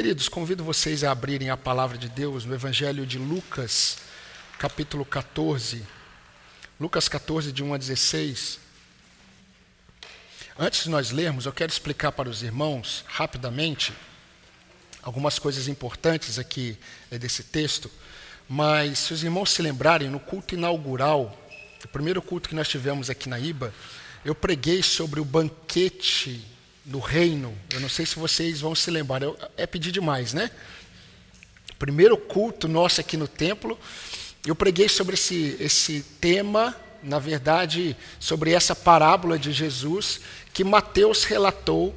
Queridos, convido vocês a abrirem a palavra de Deus no Evangelho de Lucas, capítulo 14. Lucas 14, de 1 a 16. Antes de nós lermos, eu quero explicar para os irmãos, rapidamente, algumas coisas importantes aqui eh, desse texto. Mas, se os irmãos se lembrarem, no culto inaugural, o primeiro culto que nós tivemos aqui na IBA, eu preguei sobre o banquete no reino. Eu não sei se vocês vão se lembrar, eu, é pedir demais, né? Primeiro culto nosso aqui no templo, eu preguei sobre esse, esse tema, na verdade, sobre essa parábola de Jesus que Mateus relatou,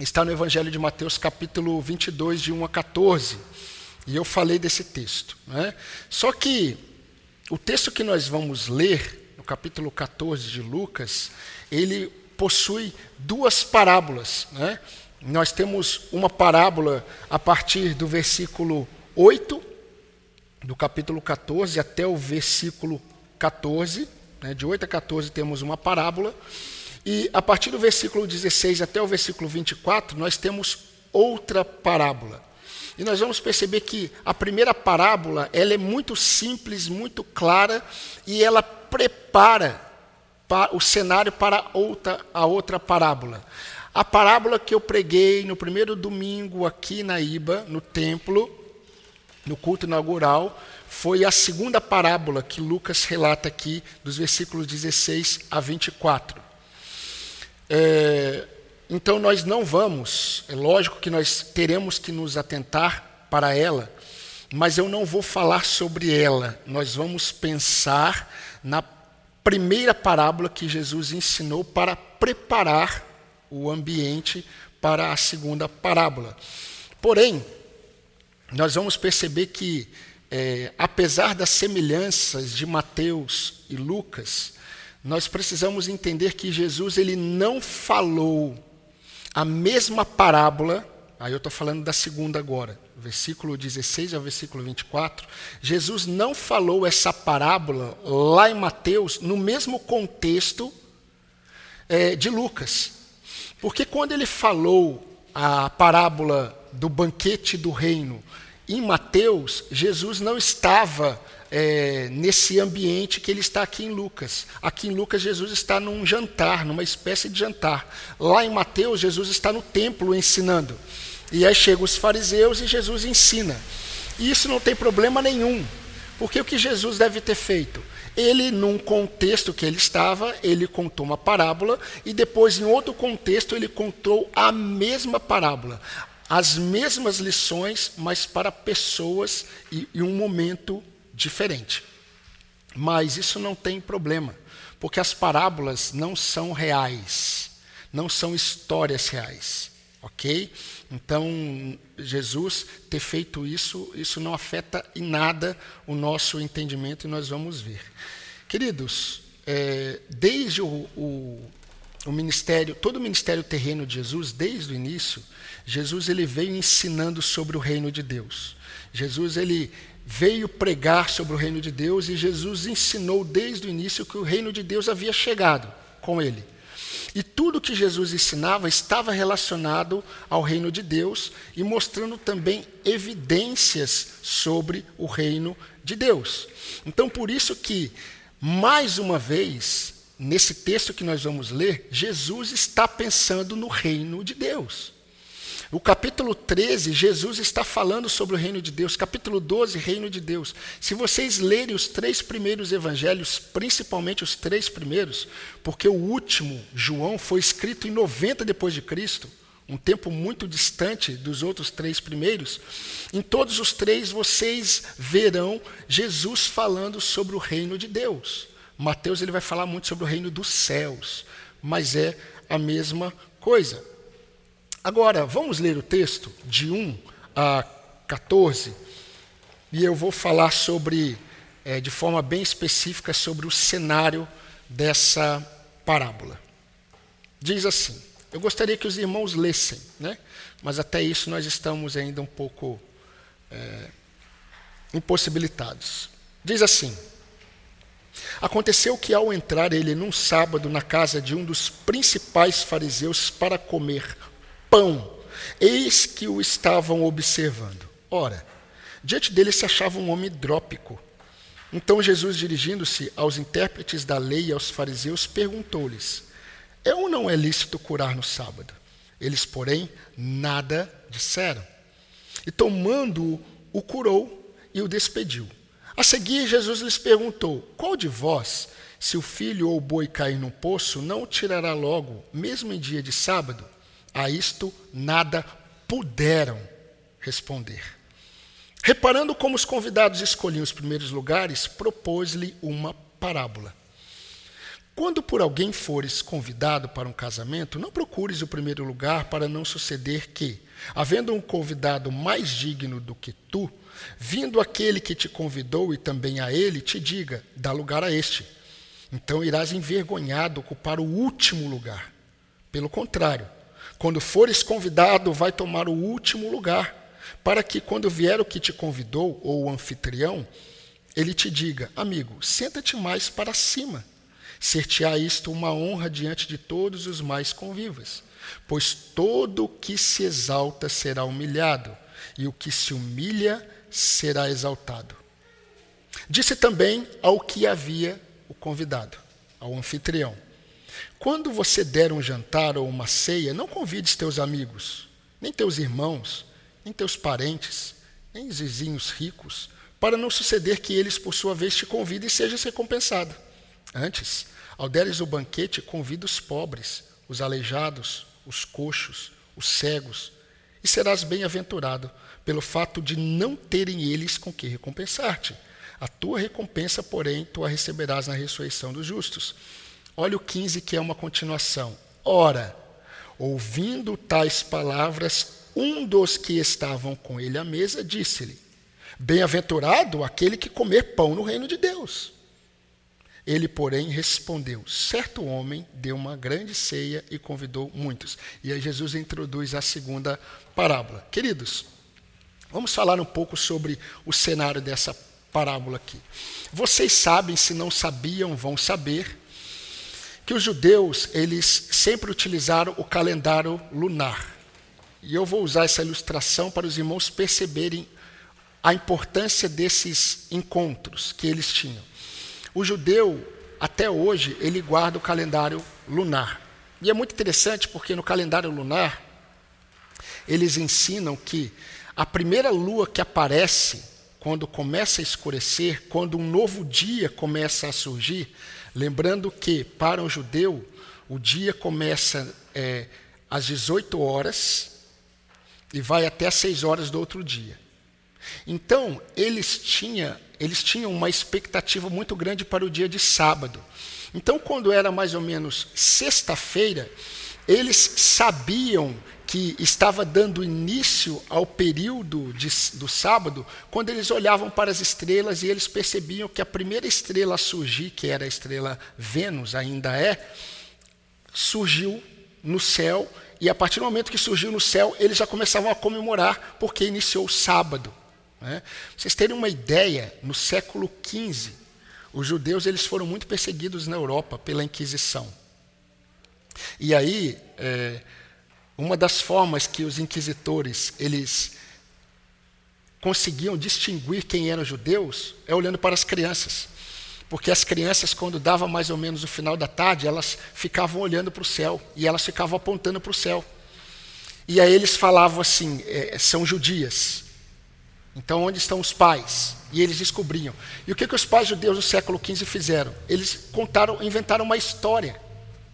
está no Evangelho de Mateus, capítulo 22, de 1 a 14. E eu falei desse texto. Né? Só que o texto que nós vamos ler, no capítulo 14 de Lucas, ele possui duas parábolas. Né? Nós temos uma parábola a partir do versículo 8, do capítulo 14, até o versículo 14. Né? De 8 a 14 temos uma parábola. E a partir do versículo 16 até o versículo 24, nós temos outra parábola. E nós vamos perceber que a primeira parábola, ela é muito simples, muito clara, e ela prepara o cenário para outra, a outra parábola. A parábola que eu preguei no primeiro domingo aqui na Iba, no templo, no culto inaugural, foi a segunda parábola que Lucas relata aqui, dos versículos 16 a 24. É, então nós não vamos, é lógico que nós teremos que nos atentar para ela, mas eu não vou falar sobre ela. Nós vamos pensar na primeira parábola que Jesus ensinou para preparar o ambiente para a segunda parábola. Porém, nós vamos perceber que, é, apesar das semelhanças de Mateus e Lucas, nós precisamos entender que Jesus ele não falou a mesma parábola, aí eu estou falando da segunda agora, versículo 16 ao versículo 24, Jesus não falou essa parábola lá em Mateus no mesmo contexto é, de Lucas. Porque quando ele falou a parábola do banquete do reino em Mateus, Jesus não estava é, nesse ambiente que ele está aqui em Lucas. Aqui em Lucas, Jesus está num jantar, numa espécie de jantar. Lá em Mateus, Jesus está no templo ensinando. E aí chegam os fariseus e Jesus ensina. E isso não tem problema nenhum, porque o que Jesus deve ter feito? Ele, num contexto que ele estava, ele contou uma parábola, e depois, em outro contexto, ele contou a mesma parábola. As mesmas lições, mas para pessoas e, e um momento diferente. Mas isso não tem problema, porque as parábolas não são reais, não são histórias reais, ok? Então, Jesus ter feito isso, isso não afeta em nada o nosso entendimento e nós vamos ver. Queridos, é, desde o, o, o, ministério, todo o ministério terreno de Jesus, desde o início, Jesus ele veio ensinando sobre o reino de Deus. Jesus ele veio pregar sobre o reino de Deus e Jesus ensinou desde o início que o reino de Deus havia chegado com ele. E tudo que Jesus ensinava estava relacionado ao reino de Deus e mostrando também evidências sobre o reino de Deus. Então, por isso que, mais uma vez, nesse texto que nós vamos ler, Jesus está pensando no reino de Deus. O capítulo 13, Jesus está falando sobre o reino de Deus. Capítulo 12, reino de Deus. Se vocês lerem os três primeiros evangelhos, principalmente os três primeiros, porque o último, João, foi escrito em 90 depois de Cristo, um tempo muito distante dos outros três primeiros, em todos os três vocês verão Jesus falando sobre o reino de Deus. Mateus ele vai falar muito sobre o reino dos céus, mas é a mesma coisa. Agora, vamos ler o texto de 1 a 14, e eu vou falar sobre, é, de forma bem específica, sobre o cenário dessa parábola. Diz assim: eu gostaria que os irmãos lessem, né? mas até isso nós estamos ainda um pouco é, impossibilitados. Diz assim: Aconteceu que, ao entrar ele num sábado na casa de um dos principais fariseus para comer pão. eis que o estavam observando. Ora, diante dele se achava um homem hidrópico. Então Jesus, dirigindo-se aos intérpretes da lei e aos fariseus, perguntou-lhes: É ou não é lícito curar no sábado? Eles, porém, nada disseram. E tomando-o, o curou e o despediu. A seguir, Jesus lhes perguntou: Qual de vós, se o filho ou o boi cair num poço, não o tirará logo, mesmo em dia de sábado? A isto nada puderam responder. Reparando como os convidados escolhiam os primeiros lugares, propôs-lhe uma parábola. Quando por alguém fores convidado para um casamento, não procures o primeiro lugar para não suceder que, havendo um convidado mais digno do que tu, vindo aquele que te convidou e também a ele, te diga: dá lugar a este. Então irás envergonhado ocupar o último lugar. Pelo contrário, quando fores convidado, vai tomar o último lugar, para que quando vier o que te convidou, ou o anfitrião, ele te diga: amigo, senta-te mais para cima Ser-te-á isto uma honra diante de todos os mais convivas, pois todo o que se exalta será humilhado, e o que se humilha será exaltado. Disse também ao que havia o convidado, ao anfitrião: Quando você der um jantar ou uma ceia, não convides teus amigos, nem teus irmãos, nem teus parentes, nem os vizinhos ricos, para não suceder que eles, por sua vez, te convidem e sejas recompensado. Antes, ao deres o banquete, convida os pobres, os aleijados, os coxos, os cegos, e serás bem-aventurado pelo fato de não terem eles com que recompensar-te. A tua recompensa, porém, tu a receberás na ressurreição dos justos. Olha o 15, que é uma continuação. Ora, ouvindo tais palavras, um dos que estavam com ele à mesa disse-lhe: Bem-aventurado aquele que comer pão no reino de Deus. Ele, porém, respondeu: Certo homem deu uma grande ceia e convidou muitos. E aí Jesus introduz a segunda parábola. Queridos, vamos falar um pouco sobre o cenário dessa parábola aqui. Vocês sabem, se não sabiam, vão saber, que os judeus, eles sempre utilizaram o calendário lunar. E eu vou usar essa ilustração para os irmãos perceberem a importância desses encontros que eles tinham. O judeu, até hoje, ele guarda o calendário lunar. E é muito interessante porque no calendário lunar, eles ensinam que a primeira lua que aparece, quando começa a escurecer, quando um novo dia começa a surgir, lembrando que, para o judeu, o dia começa é, às 18 horas e vai até às 6 horas do outro dia. Então, eles, tinha, eles tinham uma expectativa muito grande para o dia de sábado. Então, quando era mais ou menos sexta-feira, eles sabiam que estava dando início ao período de, do sábado, quando eles olhavam para as estrelas e eles percebiam que a primeira estrela a surgir, que era a estrela Vênus, ainda é, surgiu no céu, e a partir do momento que surgiu no céu, eles já começavam a comemorar, porque iniciou o sábado. Né? Vocês terem uma ideia, no século XV, os judeus eles foram muito perseguidos na Europa pela Inquisição. E aí, é, uma das formas que os inquisitores eles conseguiam distinguir quem eram judeus é olhando para as crianças. Porque as crianças, quando dava mais ou menos o final da tarde, elas ficavam olhando para o céu e elas ficavam apontando para o céu. E aí eles falavam assim: é, são judias. Então, onde estão os pais? E eles descobriam. E o que, que os pais judeus do século XV fizeram? Eles contaram, inventaram uma história.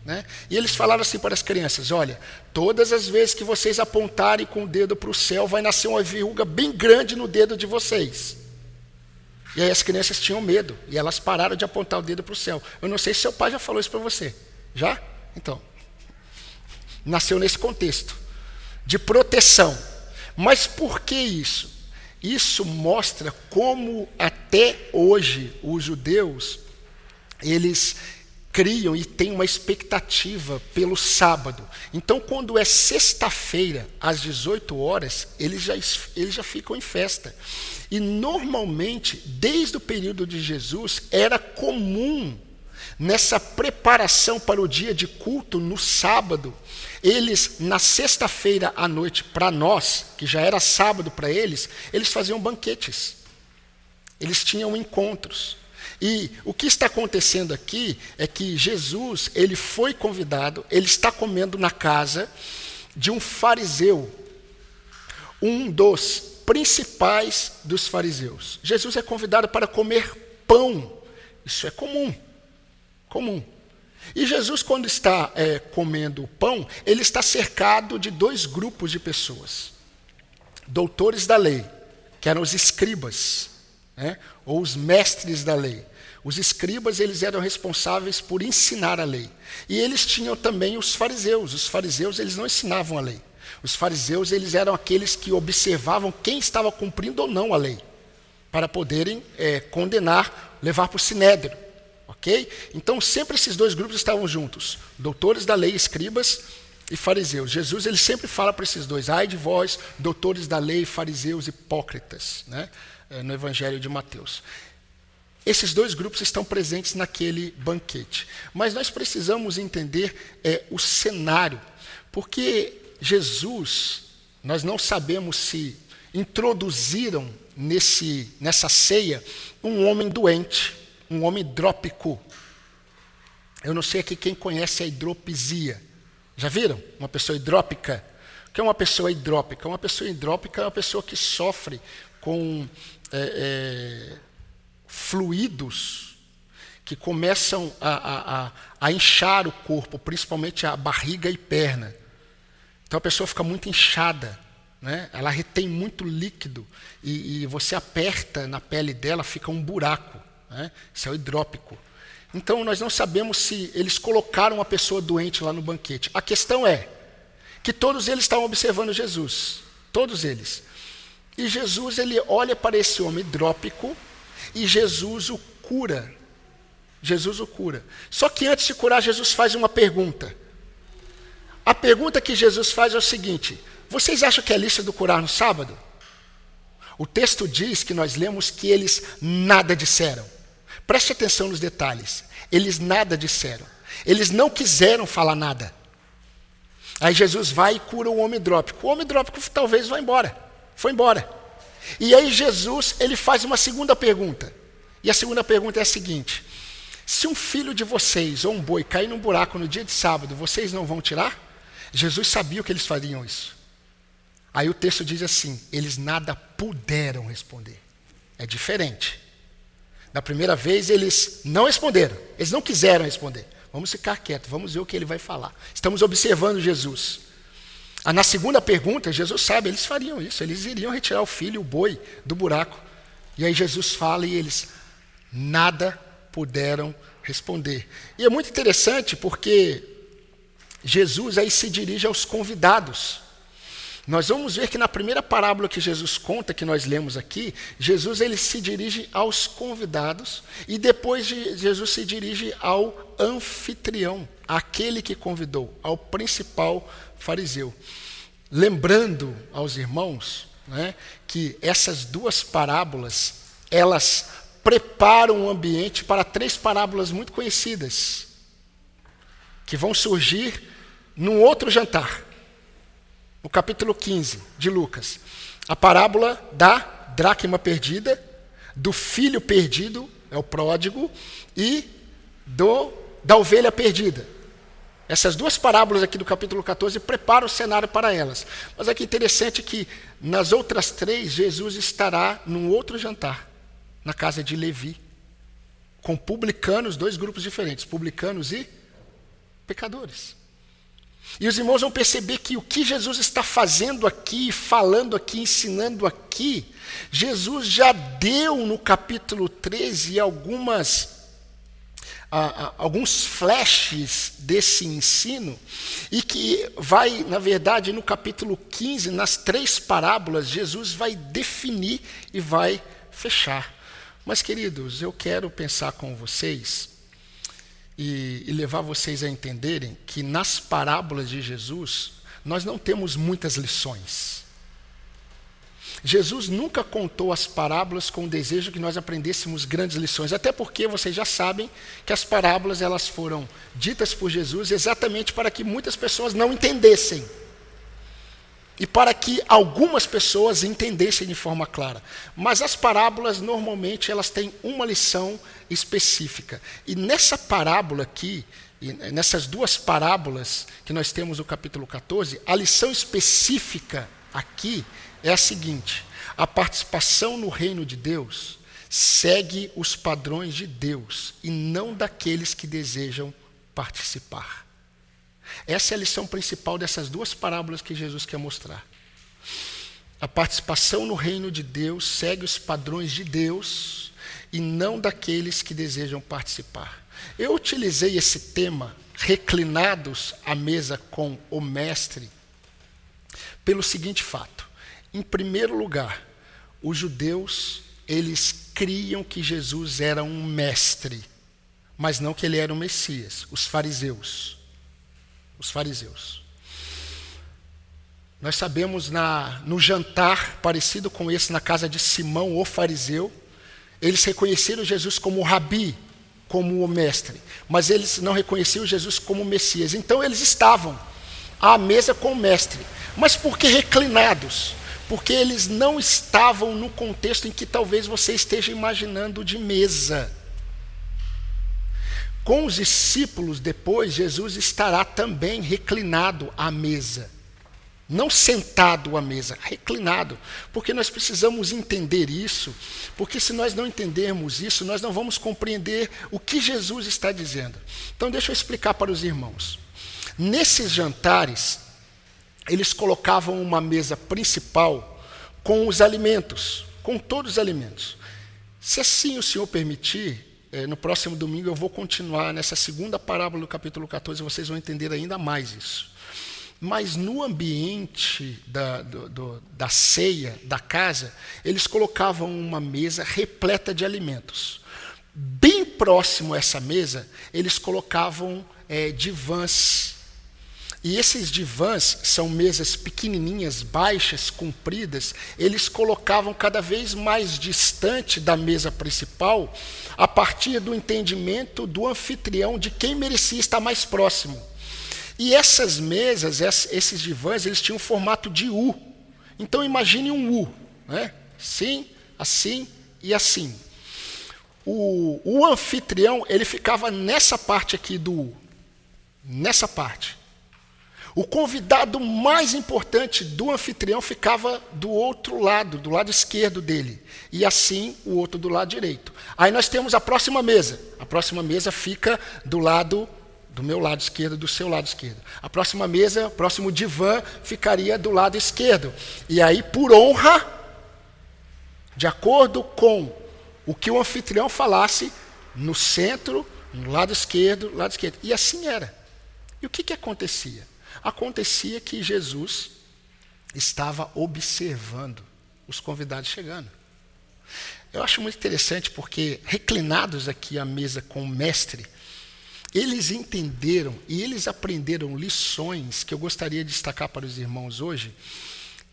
Né? E eles falaram assim para as crianças: olha, todas as vezes que vocês apontarem com o dedo para o céu, vai nascer uma verruga bem grande no dedo de vocês. E aí as crianças tinham medo e elas pararam de apontar o dedo para o céu. Eu não sei se seu pai já falou isso para você. Já? Então. Nasceu nesse contexto de proteção. Mas por que isso? Isso mostra como até hoje os judeus eles criam e têm uma expectativa pelo sábado. Então, quando é sexta-feira, às 18 horas, eles já, eles já ficam em festa. E normalmente, desde o período de Jesus, era comum nessa preparação para o dia de culto no sábado, eles, na sexta-feira à noite, para nós, que já era sábado para eles, eles faziam banquetes. Eles tinham encontros. E o que está acontecendo aqui é que Jesus, ele foi convidado, ele está comendo na casa de um fariseu, um dos principais dos fariseus. Jesus é convidado para comer pão. Isso é comum. Comum. E Jesus, quando está é, comendo o pão, ele está cercado de dois grupos de pessoas: doutores da lei, que eram os escribas, né, ou os mestres da lei. Os escribas eles eram responsáveis por ensinar a lei. E eles tinham também os fariseus. Os fariseus eles não ensinavam a lei. Os fariseus eles eram aqueles que observavam quem estava cumprindo ou não a lei, para poderem é, condenar, levar para o sinédrio. Ok? Então sempre esses dois grupos estavam juntos: doutores da lei, escribas e fariseus. Jesus ele sempre fala para esses dois: ai de vós, doutores da lei, fariseus hipócritas, né? É, no Evangelho de Mateus. Esses dois grupos estão presentes naquele banquete. Mas nós precisamos entender é, o cenário, porque Jesus, nós não sabemos se introduziram nesse, nessa ceia um homem doente, um homem hidrópico. Eu não sei aqui quem conhece a hidropisia. Já viram? Uma pessoa hidrópica. O que é uma pessoa hidrópica? Uma pessoa hidrópica é uma pessoa que sofre com é, é, fluidos que começam a, a, a, inchar o corpo, principalmente a barriga e perna. Então a pessoa fica muito inchada, né? ela retém muito líquido e, e você aperta na pele dela, fica um buraco. Né? Isso é o hidrópico. Então nós não sabemos se eles colocaram uma pessoa doente lá no banquete. A questão é que todos eles estavam observando Jesus, todos eles. E Jesus ele olha para esse homem hidrópico e Jesus o cura. Jesus o cura. Só que antes de curar, Jesus faz uma pergunta. A pergunta que Jesus faz é o seguinte: vocês acham que é lista do curar no sábado? O texto diz que nós lemos que eles nada disseram. Preste atenção nos detalhes. Eles nada disseram. Eles não quiseram falar nada. Aí Jesus vai e cura o homem hidrópico. O homem hidrópico talvez vá embora. Foi embora. E aí Jesus, ele faz uma segunda pergunta. E a segunda pergunta é a seguinte: se um filho de vocês ou um boi cair num buraco no dia de sábado, vocês não vão tirar? Jesus sabia que eles fariam isso. Aí o texto diz assim: eles nada puderam responder. É diferente. Da primeira vez eles não responderam, eles não quiseram responder. Vamos ficar quietos, vamos ver o que ele vai falar. Estamos observando Jesus. Ah, na segunda pergunta, Jesus sabe, eles fariam isso, eles iriam retirar o filho, o boi, do buraco. E aí Jesus fala e eles nada puderam responder. E é muito interessante porque Jesus aí se dirige aos convidados. Nós vamos ver que na primeira parábola que Jesus conta, que nós lemos aqui, Jesus ele se dirige aos convidados e depois de, Jesus se dirige ao anfitrião, aquele que convidou, ao principal fariseu. Lembrando aos irmãos né, que essas duas parábolas, elas preparam o ambiente para três parábolas muito conhecidas, que vão surgir num outro jantar, no capítulo 15 de Lucas. A parábola da dracma perdida, do filho perdido, é o pródigo, e do, da ovelha perdida. Essas duas parábolas aqui do capítulo 14 preparam o cenário para elas. Mas aqui é interessante que nas outras três, Jesus estará num outro jantar, na casa de Levi, com publicanos, dois grupos diferentes, publicanos e pecadores. E os irmãos vão perceber que o que Jesus está fazendo aqui, falando aqui, ensinando aqui, Jesus já deu no capítulo 13 algumas alguns flashes desse ensino, e que vai, na verdade, no capítulo 15, nas três parábolas, Jesus vai definir e vai fechar. Mas, queridos, eu quero pensar com vocês e, e levar vocês a entenderem que nas parábolas de Jesus, nós não temos muitas lições. Jesus nunca contou as parábolas com o desejo que nós aprendêssemos grandes lições, até porque vocês já sabem que as parábolas elas foram ditas por Jesus exatamente para que muitas pessoas não entendessem. E para que algumas pessoas entendessem de forma clara. Mas as parábolas normalmente elas têm uma lição específica. E nessa parábola aqui, nessas duas parábolas que nós temos no capítulo 14, a lição específica aqui é a seguinte: a participação no reino de Deus segue os padrões de Deus e não daqueles que desejam participar. Essa é a lição principal dessas duas parábolas que Jesus quer mostrar. A participação no reino de Deus segue os padrões de Deus e não daqueles que desejam participar. Eu utilizei esse tema, reclinados à mesa com o Mestre, pelo seguinte fato. Em primeiro lugar, os judeus, eles criam que Jesus era um mestre, mas não que ele era o Messias, os fariseus. Os fariseus. Nós sabemos na, no jantar parecido com esse na casa de Simão, o fariseu, eles reconheceram Jesus como o rabi, como o mestre, mas eles não reconheciam Jesus como o Messias. Então eles estavam à mesa com o mestre, mas por que reclinados? Porque eles não estavam no contexto em que talvez você esteja imaginando de mesa. Com os discípulos, depois, Jesus estará também reclinado à mesa. Não sentado à mesa, reclinado. Porque nós precisamos entender isso, porque se nós não entendermos isso, nós não vamos compreender o que Jesus está dizendo. Então, deixa eu explicar para os irmãos. Nesses jantares, eles colocavam uma mesa principal com os alimentos, com todos os alimentos. Se assim o Senhor permitir, eh, no próximo domingo eu vou continuar nessa segunda parábola do capítulo 14, vocês vão entender ainda mais isso. Mas no ambiente da, do, do, da ceia, da casa, eles colocavam uma mesa repleta de alimentos. Bem próximo a essa mesa, eles colocavam é, divãs e esses divãs são mesas pequenininhas, baixas, compridas. Eles colocavam cada vez mais distante da mesa principal, a partir do entendimento do anfitrião de quem merecia estar mais próximo. E essas mesas, esses divãs, eles tinham um formato de U. Então imagine um U, né? Assim, assim e assim. O, o anfitrião ele ficava nessa parte aqui do U, nessa parte. O convidado mais importante do anfitrião ficava do outro lado, do lado esquerdo dele, e assim o outro do lado direito. Aí nós temos a próxima mesa. A próxima mesa fica do lado do meu lado esquerdo, do seu lado esquerdo. A próxima mesa, o próximo divã ficaria do lado esquerdo. E aí, por honra, de acordo com o que o anfitrião falasse, no centro, no lado esquerdo, lado esquerdo. E assim era. E o que, que acontecia? Acontecia que Jesus estava observando os convidados chegando. Eu acho muito interessante porque, reclinados aqui à mesa com o mestre, eles entenderam e eles aprenderam lições que eu gostaria de destacar para os irmãos hoje,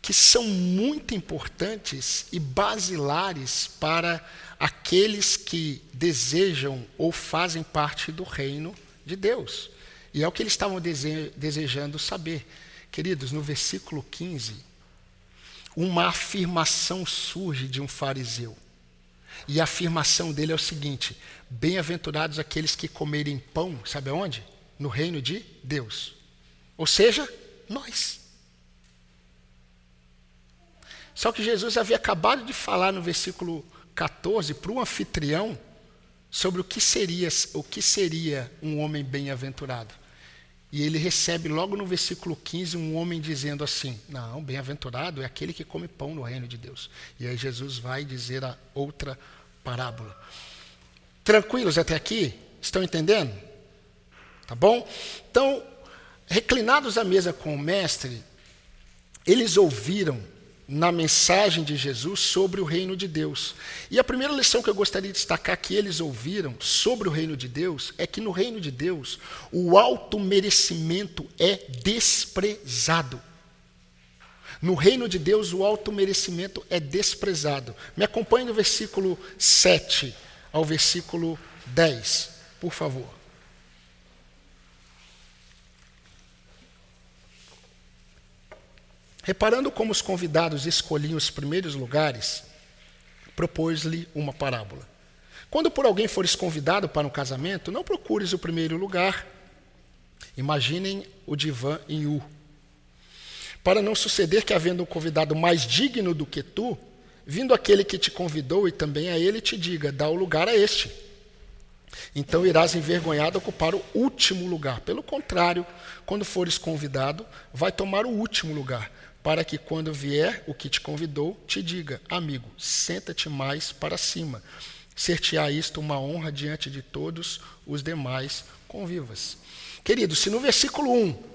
que são muito importantes e basilares para aqueles que desejam ou fazem parte do reino de Deus. E é o que eles estavam dese desejando saber. Queridos, no versículo 15, uma afirmação surge de um fariseu. E a afirmação dele é o seguinte: Bem-aventurados aqueles que comerem pão, sabe aonde? No reino de Deus. Ou seja, nós. Só que Jesus havia acabado de falar no versículo 14 para o anfitrião sobre o que seria o que seria um homem bem-aventurado. E ele recebe logo no versículo 15 um homem dizendo assim: Não, bem-aventurado é aquele que come pão no reino de Deus. E aí Jesus vai dizer a outra parábola. Tranquilos até aqui? Estão entendendo? Tá bom? Então, reclinados à mesa com o mestre, eles ouviram na mensagem de Jesus sobre o reino de Deus. E a primeira lição que eu gostaria de destacar que eles ouviram sobre o reino de Deus é que no reino de Deus o alto merecimento é desprezado. No reino de Deus, o alto merecimento é desprezado. Me acompanhe do versículo 7 ao versículo 10, por favor. Reparando como os convidados escolhiam os primeiros lugares, propôs-lhe uma parábola. Quando por alguém fores convidado para um casamento, não procures o primeiro lugar. Imaginem o divã em U. Para não suceder que, havendo um convidado mais digno do que tu, vindo aquele que te convidou e também a ele te diga: dá o lugar a este. Então irás envergonhado ocupar o último lugar. Pelo contrário, quando fores convidado, vai tomar o último lugar, para que quando vier o que te convidou, te diga: amigo, senta-te mais para cima. Ser-te-á isto uma honra diante de todos os demais convivas. Querido, se no versículo 1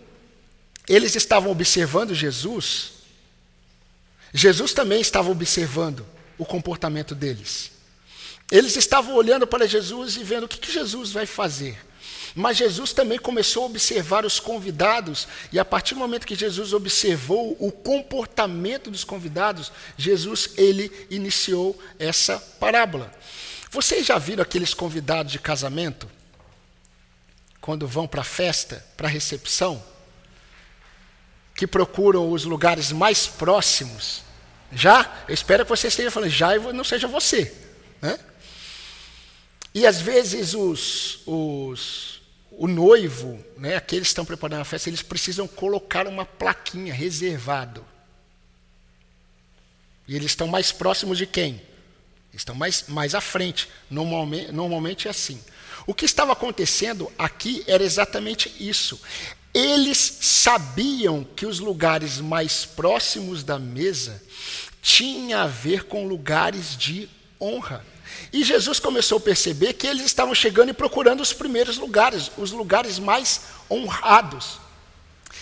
eles estavam observando Jesus, Jesus também estava observando o comportamento deles. Eles estavam olhando para Jesus e vendo o que, que Jesus vai fazer. Mas Jesus também começou a observar os convidados, e a partir do momento que Jesus observou o comportamento dos convidados, Jesus ele iniciou essa parábola. Vocês já viram aqueles convidados de casamento? Quando vão para a festa, para a recepção, que procuram os lugares mais próximos. Já? Eu espero que você esteja falando, já e não seja você. Né? E às vezes os, os, o noivo, né, aqueles que estão preparando a festa, eles precisam colocar uma plaquinha, reservado. E eles estão mais próximos de quem? Estão mais, mais à frente. Normalmente, normalmente é assim. O que estava acontecendo aqui era exatamente isso. Eles sabiam que os lugares mais próximos da mesa tinham a ver com lugares de honra. E Jesus começou a perceber que eles estavam chegando e procurando os primeiros lugares, os lugares mais honrados.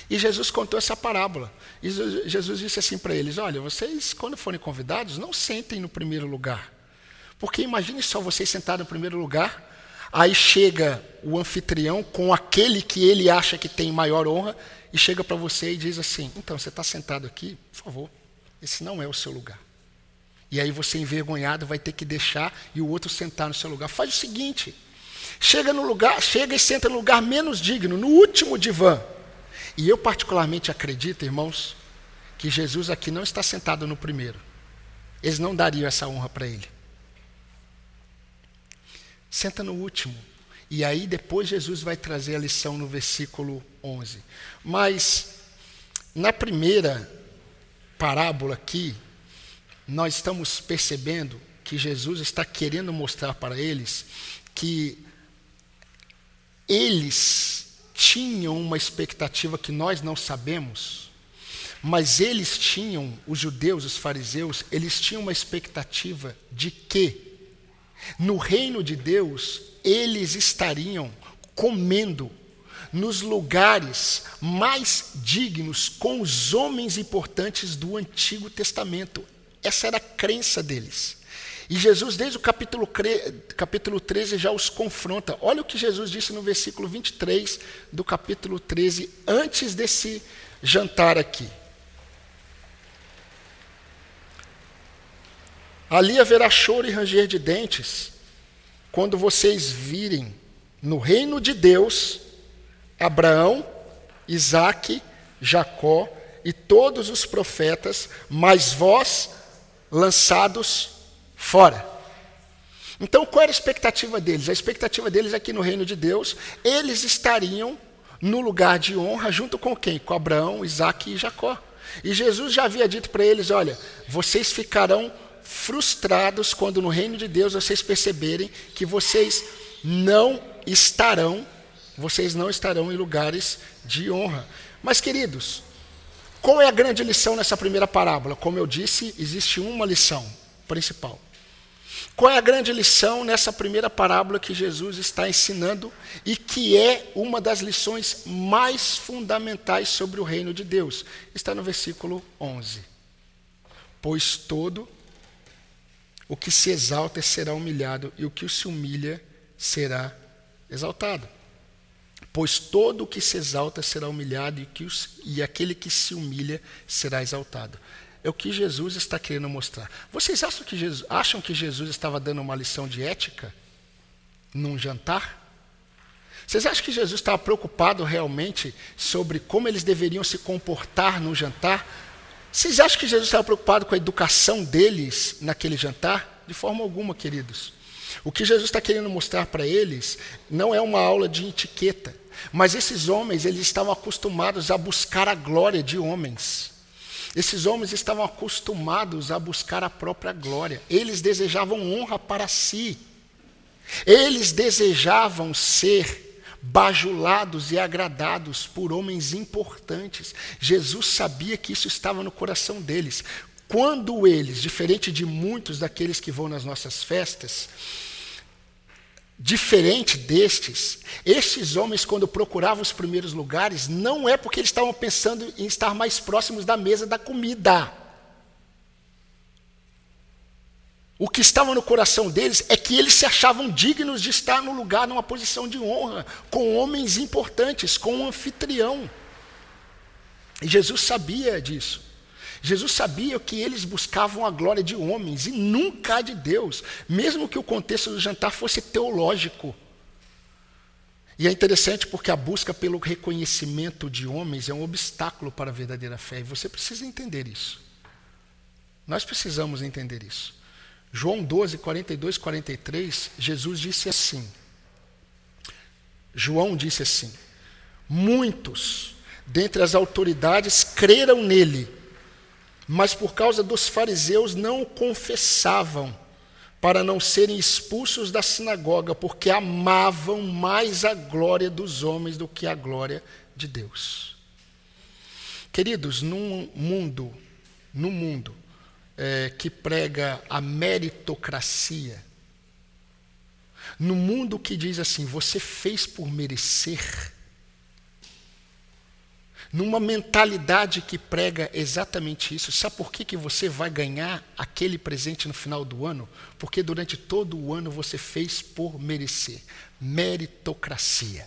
E Jesus contou essa parábola. E Jesus disse assim para eles: Olha, vocês, quando forem convidados, não sentem no primeiro lugar. Porque imagine só vocês sentados no primeiro lugar, aí chega o anfitrião com aquele que ele acha que tem maior honra, e chega para você e diz assim: Então, você está sentado aqui? Por favor, esse não é o seu lugar. E aí você, envergonhado, vai ter que deixar e o outro sentar no seu lugar. Faz o seguinte: chega no lugar, chega e senta no lugar menos digno, no último divã. E eu particularmente acredito, irmãos, que Jesus aqui não está sentado no primeiro. Eles não dariam essa honra para ele. Senta no último. E aí depois Jesus vai trazer a lição no versículo 11. Mas na primeira parábola aqui, nós estamos percebendo que Jesus está querendo mostrar para eles que eles tinham uma expectativa que nós não sabemos, mas eles tinham, os judeus, os fariseus, eles tinham uma expectativa de que, no reino de Deus, eles estariam comendo nos lugares mais dignos com os homens importantes do Antigo Testamento. Essa era a crença deles. E Jesus, desde o capítulo, capítulo 13, já os confronta. Olha o que Jesus disse no versículo 23 do capítulo 13, antes desse jantar aqui. Ali haverá choro e ranger de dentes, quando vocês virem no reino de Deus Abraão, Isaque, Jacó e todos os profetas, mas vós lançados fora. Então, qual era a expectativa deles? A expectativa deles é que no reino de Deus, eles estariam no lugar de honra junto com quem? Com Abraão, Isaac e Jacó. E Jesus já havia dito para eles: olha, vocês ficarão frustrados quando no reino de Deus vocês perceberem que vocês não estarão, vocês não estarão em lugares de honra. Mas, queridos, qual é a grande lição nessa primeira parábola? Como eu disse, existe uma lição principal. Qual é a grande lição nessa primeira parábola que Jesus está ensinando e que é uma das lições mais fundamentais sobre o reino de Deus? Está no versículo 11. Pois todo o que se exalta será humilhado e o que se humilha será exaltado. Pois todo o que se exalta será humilhado e, que os, e aquele que se humilha será exaltado. É o que Jesus está querendo mostrar. Vocês acham que Jesus, acham que Jesus estava dando uma lição de ética num jantar? Vocês acham que Jesus estava preocupado realmente sobre como eles deveriam se comportar no jantar? Vocês acham que Jesus estava preocupado com a educação deles naquele jantar? De forma alguma, queridos. O que Jesus está querendo mostrar para eles não é uma aula de etiqueta, mas esses homens eles estavam acostumados a buscar a glória de homens. Esses homens estavam acostumados a buscar a própria glória. Eles desejavam honra para si. Eles desejavam ser bajulados e agradados por homens importantes. Jesus sabia que isso estava no coração deles. Quando eles, diferente de muitos daqueles que vão nas nossas festas, diferente destes, estes homens, quando procuravam os primeiros lugares, não é porque eles estavam pensando em estar mais próximos da mesa da comida. O que estava no coração deles é que eles se achavam dignos de estar no lugar, numa posição de honra, com homens importantes, com um anfitrião. E Jesus sabia disso. Jesus sabia que eles buscavam a glória de homens e nunca a de Deus, mesmo que o contexto do jantar fosse teológico. E é interessante porque a busca pelo reconhecimento de homens é um obstáculo para a verdadeira fé, e você precisa entender isso. Nós precisamos entender isso. João 12, 42, 43, Jesus disse assim. João disse assim: Muitos dentre as autoridades creram nele, mas por causa dos fariseus não o confessavam, para não serem expulsos da sinagoga, porque amavam mais a glória dos homens do que a glória de Deus. Queridos, num mundo, no mundo é, que prega a meritocracia, no mundo que diz assim, você fez por merecer, numa mentalidade que prega exatamente isso, sabe por que, que você vai ganhar aquele presente no final do ano? Porque durante todo o ano você fez por merecer meritocracia.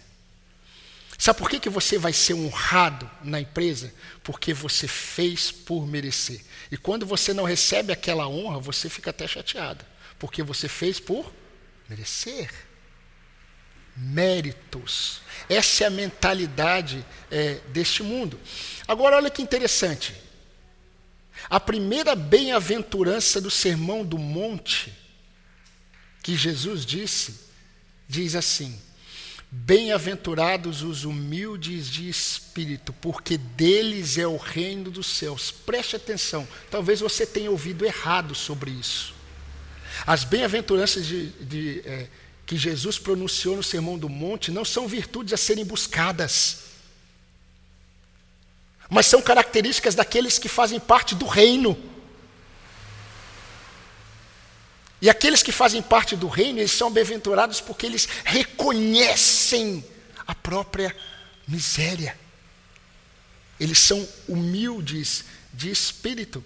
Sabe por que, que você vai ser honrado na empresa? Porque você fez por merecer. E quando você não recebe aquela honra, você fica até chateado. Porque você fez por merecer. Méritos. Essa é a mentalidade é, deste mundo. Agora, olha que interessante. A primeira bem-aventurança do Sermão do Monte, que Jesus disse, diz assim: Bem-aventurados os humildes de espírito, porque deles é o reino dos céus. Preste atenção, talvez você tenha ouvido errado sobre isso. As bem-aventuranças de, de, é, que Jesus pronunciou no Sermão do Monte não são virtudes a serem buscadas, mas são características daqueles que fazem parte do reino. E aqueles que fazem parte do reino, eles são bem-aventurados porque eles reconhecem a própria miséria. Eles são humildes de espírito.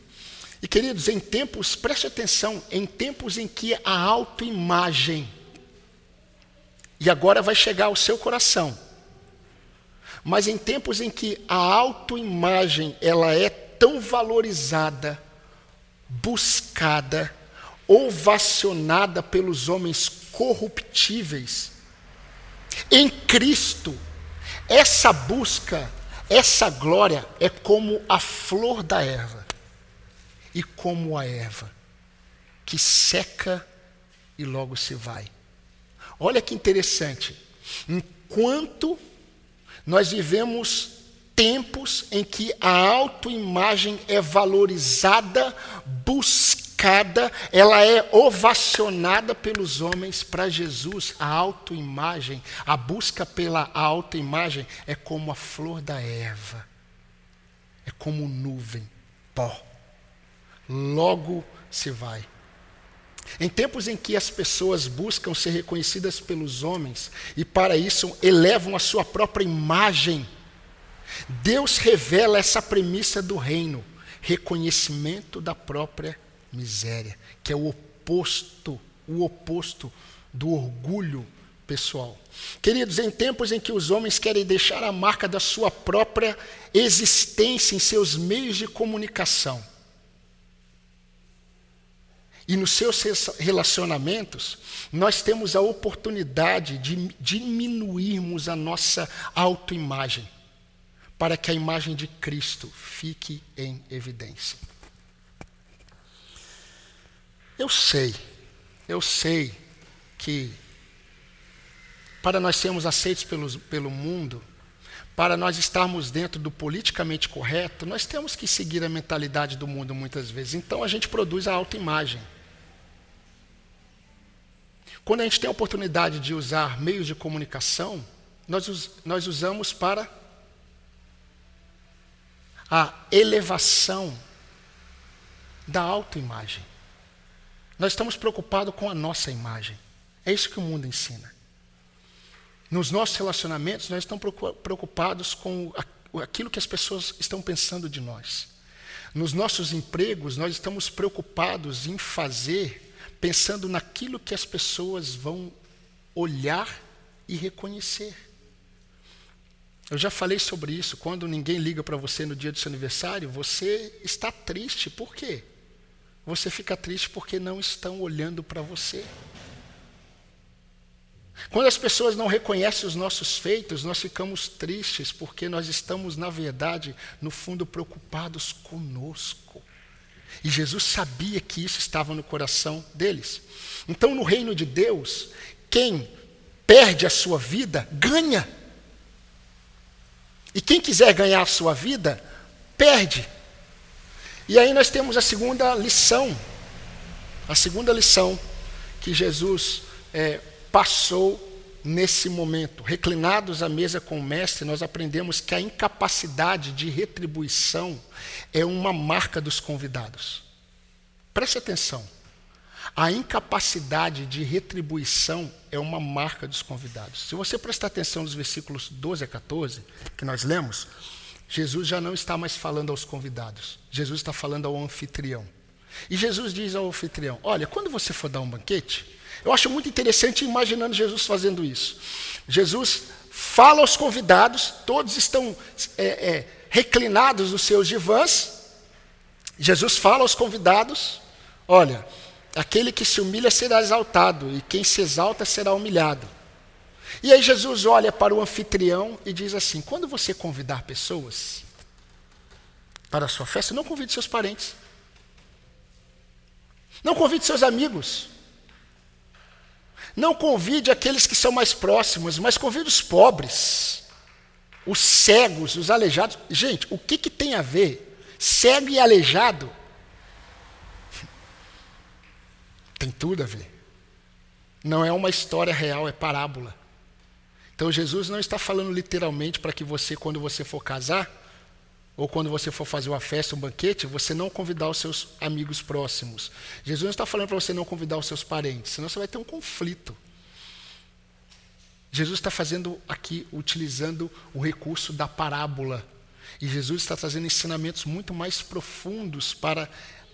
E queridos, em tempos, preste atenção, em tempos em que a autoimagem, e agora vai chegar ao seu coração, mas em tempos em que a autoimagem ela é tão valorizada, buscada, ovacionada pelos homens corruptíveis. Em Cristo, essa busca, essa glória é como a flor da erva e como a erva que seca e logo se vai. Olha que interessante. Enquanto nós vivemos tempos em que a autoimagem é valorizada, buscada, ela é ovacionada pelos homens para Jesus. A autoimagem, a busca pela autoimagem é como a flor da erva, é como nuvem, pó. Logo se vai. Em tempos em que as pessoas buscam ser reconhecidas pelos homens e para isso elevam a sua própria imagem, Deus revela essa premissa do reino: reconhecimento da própria miséria, que é o oposto, o oposto do orgulho pessoal. Queridos, em tempos em que os homens querem deixar a marca da sua própria existência em seus meios de comunicação e nos seus relacionamentos, nós temos a oportunidade de diminuirmos a nossa autoimagem para que a imagem de Cristo fique em evidência. Eu sei, eu sei que para nós sermos aceitos pelo, pelo mundo, para nós estarmos dentro do politicamente correto, nós temos que seguir a mentalidade do mundo muitas vezes. Então a gente produz a autoimagem. Quando a gente tem a oportunidade de usar meios de comunicação, nós, nós usamos para a elevação da autoimagem. Nós estamos preocupados com a nossa imagem. É isso que o mundo ensina. Nos nossos relacionamentos, nós estamos preocupados com aquilo que as pessoas estão pensando de nós. Nos nossos empregos, nós estamos preocupados em fazer, pensando naquilo que as pessoas vão olhar e reconhecer. Eu já falei sobre isso. Quando ninguém liga para você no dia do seu aniversário, você está triste. Por quê? Você fica triste porque não estão olhando para você. Quando as pessoas não reconhecem os nossos feitos, nós ficamos tristes porque nós estamos, na verdade, no fundo, preocupados conosco. E Jesus sabia que isso estava no coração deles. Então, no reino de Deus, quem perde a sua vida, ganha. E quem quiser ganhar a sua vida, perde. E aí nós temos a segunda lição. A segunda lição que Jesus é, passou nesse momento. Reclinados à mesa com o Mestre, nós aprendemos que a incapacidade de retribuição é uma marca dos convidados. Preste atenção. A incapacidade de retribuição é uma marca dos convidados. Se você prestar atenção nos versículos 12 a 14, que nós lemos, Jesus já não está mais falando aos convidados, Jesus está falando ao anfitrião. E Jesus diz ao anfitrião: Olha, quando você for dar um banquete, eu acho muito interessante imaginando Jesus fazendo isso. Jesus fala aos convidados, todos estão é, é, reclinados nos seus divãs. Jesus fala aos convidados: Olha, Aquele que se humilha será exaltado, e quem se exalta será humilhado. E aí Jesus olha para o anfitrião e diz assim: quando você convidar pessoas para a sua festa, não convide seus parentes. Não convide seus amigos. Não convide aqueles que são mais próximos, mas convide os pobres, os cegos, os aleijados. Gente, o que, que tem a ver cego e aleijado Tem tudo a ver. Não é uma história real, é parábola. Então Jesus não está falando literalmente para que você, quando você for casar, ou quando você for fazer uma festa, um banquete, você não convidar os seus amigos próximos. Jesus não está falando para você não convidar os seus parentes, senão você vai ter um conflito. Jesus está fazendo aqui, utilizando o recurso da parábola. E Jesus está trazendo ensinamentos muito mais profundos para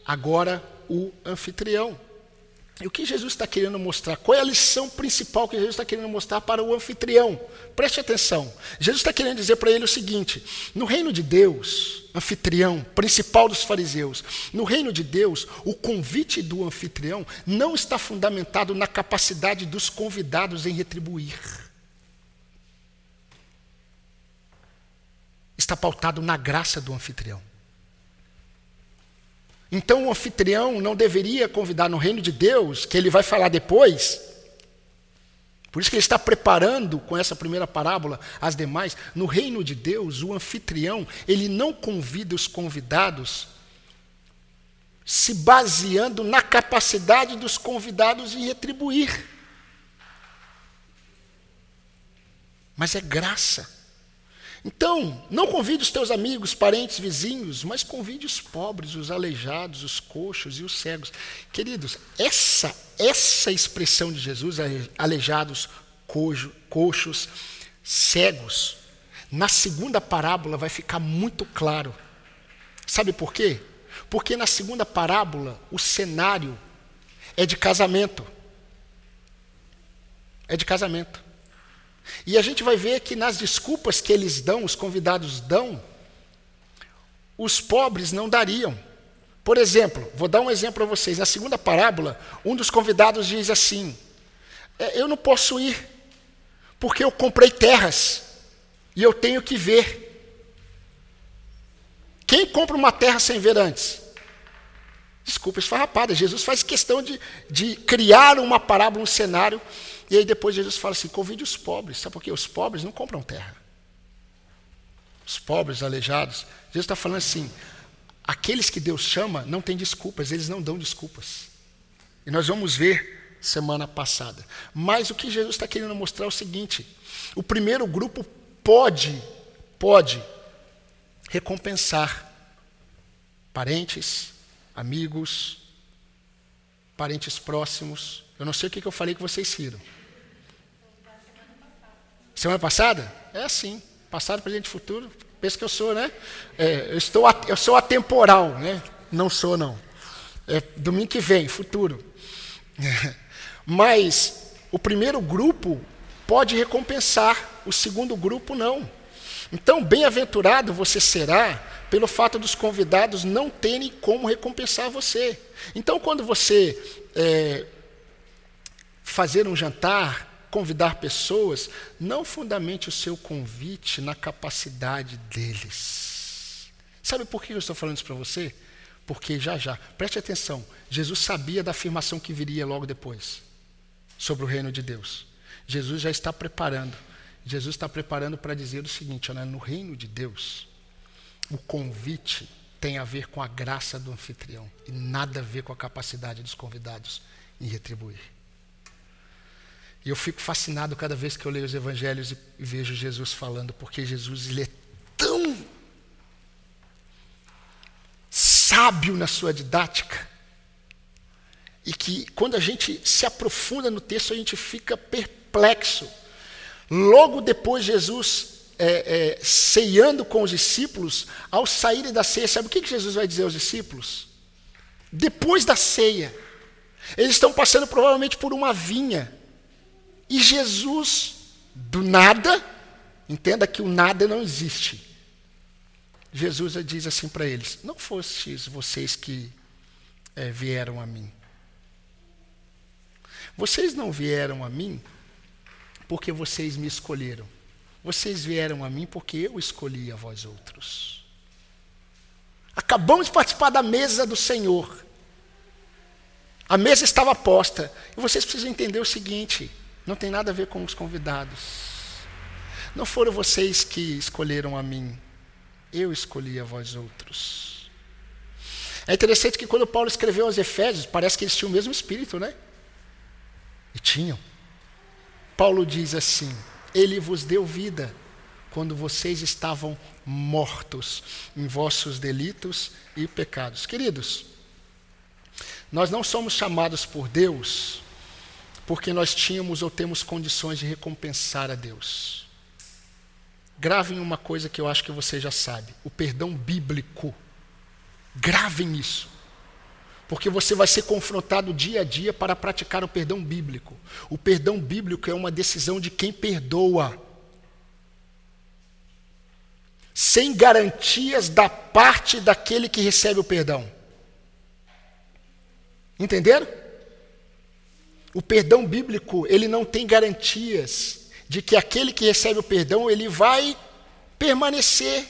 agora o anfitrião. E o que Jesus está querendo mostrar? Qual é a lição principal que Jesus está querendo mostrar para o anfitrião? Preste atenção. Jesus está querendo dizer para ele o seguinte: no reino de Deus, anfitrião, principal dos fariseus, no reino de Deus, o convite do anfitrião não está fundamentado na capacidade dos convidados em retribuir. Está pautado na graça do anfitrião. Então o anfitrião não deveria convidar no reino de Deus, que ele vai falar depois. Por isso que ele está preparando com essa primeira parábola as demais. No reino de Deus, o anfitrião, ele não convida os convidados se baseando na capacidade dos convidados em retribuir. Mas é graça. Então, não convide os teus amigos, parentes, vizinhos, mas convide os pobres, os aleijados, os coxos e os cegos. Queridos, essa essa expressão de Jesus, aleijados, coxo, coxos, cegos, na segunda parábola vai ficar muito claro. Sabe por quê? Porque na segunda parábola o cenário é de casamento. É de casamento. E a gente vai ver que nas desculpas que eles dão, os convidados dão, os pobres não dariam. Por exemplo, vou dar um exemplo para vocês. Na segunda parábola, um dos convidados diz assim: é, Eu não posso ir, porque eu comprei terras e eu tenho que ver. Quem compra uma terra sem ver antes? Desculpa, esfarrapada. Jesus faz questão de, de criar uma parábola, um cenário, e aí depois Jesus fala assim: convide os pobres. Sabe por quê? Os pobres não compram terra. Os pobres, aleijados. Jesus está falando assim: aqueles que Deus chama não têm desculpas, eles não dão desculpas. E nós vamos ver semana passada. Mas o que Jesus está querendo mostrar é o seguinte: o primeiro grupo pode, pode recompensar parentes, amigos, parentes próximos. Eu não sei o que, eu falei que vocês viram. Semana passada? É assim. Passado, presente futuro. Pensa que eu sou, né? É, eu, estou, eu sou atemporal, né? Não sou, não. É domingo que vem, futuro. Mas o primeiro grupo pode recompensar, o segundo grupo não. Então, bem-aventurado você será pelo fato dos convidados não terem como recompensar você. Então, quando você é, fazer um jantar, convidar pessoas, não fundamente o seu convite na capacidade deles. Sabe por que eu estou falando isso para você? Porque já já, preste atenção, Jesus sabia da afirmação que viria logo depois sobre o reino de Deus. Jesus já está preparando. Jesus está preparando para dizer o seguinte: olha, no reino de Deus, o convite tem a ver com a graça do anfitrião e nada a ver com a capacidade dos convidados em retribuir. E eu fico fascinado cada vez que eu leio os evangelhos e, vejo Jesus falando, porque Jesus ele é tão sábio na sua didática, e que quando a gente se aprofunda no texto, a gente fica perplexo. Logo depois, Jesus é, é, ceiando com os discípulos, ao saírem da ceia, sabe o que Jesus vai dizer aos discípulos? Depois da ceia, eles estão passando provavelmente por uma vinha, e Jesus, do nada, entenda que o nada não existe. Jesus diz assim para eles: Não fostes vocês que é, vieram a mim. Vocês não vieram a mim porque vocês me escolheram. Vocês vieram a mim porque eu escolhi a vós outros. Acabamos de participar da mesa do Senhor. A mesa estava posta. E vocês precisam entender o seguinte: não tem nada a ver com os convidados. Não foram vocês que escolheram a mim. Eu escolhi a vós outros. É interessante que quando Paulo escreveu aos Efésios, parece que eles tinham o mesmo espírito, né? E tinham. Paulo diz assim: Ele vos deu vida quando vocês estavam mortos em vossos delitos e pecados. Queridos, nós não somos chamados por Deus porque nós tínhamos ou temos condições de recompensar a Deus. Gravem uma coisa que eu acho que você já sabe: o perdão bíblico. Gravem isso. Porque você vai ser confrontado dia a dia para praticar o perdão bíblico. O perdão bíblico é uma decisão de quem perdoa. Sem garantias da parte daquele que recebe o perdão. Entenderam? O perdão bíblico, ele não tem garantias de que aquele que recebe o perdão, ele vai permanecer.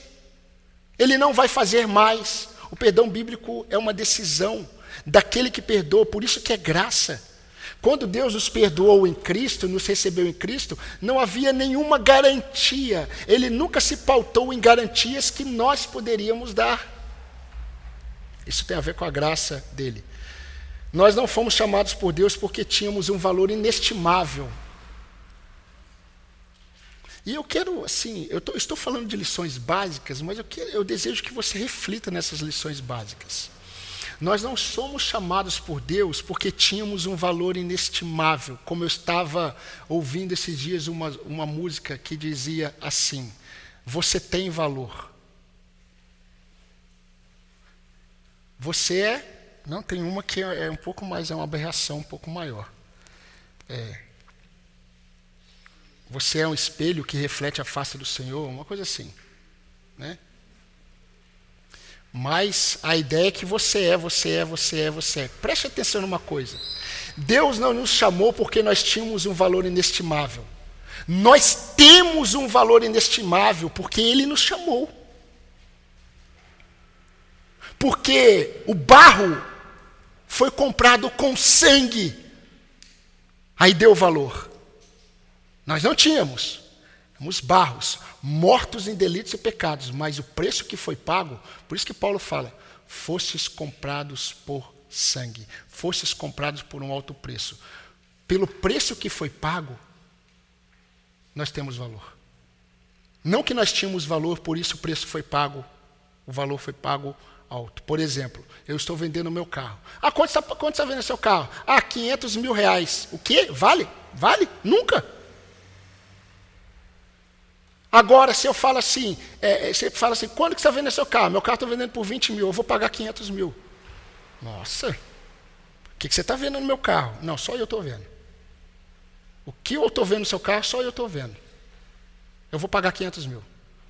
Ele não vai fazer mais. O perdão bíblico é uma decisão daquele que perdoa, por isso que é graça. Quando Deus nos perdoou em Cristo, nos recebeu em Cristo, não havia nenhuma garantia. Ele nunca se pautou em garantias que nós poderíamos dar. Isso tem a ver com a graça dele. Nós não fomos chamados por Deus porque tínhamos um valor inestimável. E eu quero, assim, eu tô, estou falando de lições básicas, mas eu, eu desejo que você reflita nessas lições básicas. Nós não somos chamados por Deus porque tínhamos um valor inestimável. Como eu estava ouvindo esses dias uma, uma música que dizia assim: Você tem valor. Você é. Não, tem uma que é, é um pouco mais, é uma aberração um pouco maior. É. você é um espelho que reflete a face do Senhor, uma coisa assim. Né? Mas a ideia é que você é, você é, você é, você é. Preste atenção numa coisa. Deus não nos chamou porque nós tínhamos um valor inestimável. Nós temos um valor inestimável porque Ele nos chamou. Porque o barro foi comprado com sangue. Aí deu valor. Nós não tínhamos. Éramos barros, mortos em delitos e pecados, mas o preço que foi pago, por isso que Paulo fala: fostes comprados por sangue, fostes comprados por um alto preço. Pelo preço que foi pago, nós temos valor. Não que nós tínhamos valor, por isso o preço foi pago, o valor foi pago alto. Por exemplo, eu estou vendendo meu carro. Ah, quanto está, quanto está vendendo seu carro? Ah, 500 mil reais. O quê? Vale? Vale? Nunca. Agora, se eu falo assim, é, é você fala assim, quando que você está vendendo seu carro? Meu carro está vendendo por 20 mil, eu vou pagar 500 mil. Nossa, o que, que você está vendo no meu carro? Não, só eu estou vendo. O que eu estou vendo no seu carro, só eu estou vendo. Eu vou pagar 500 mil.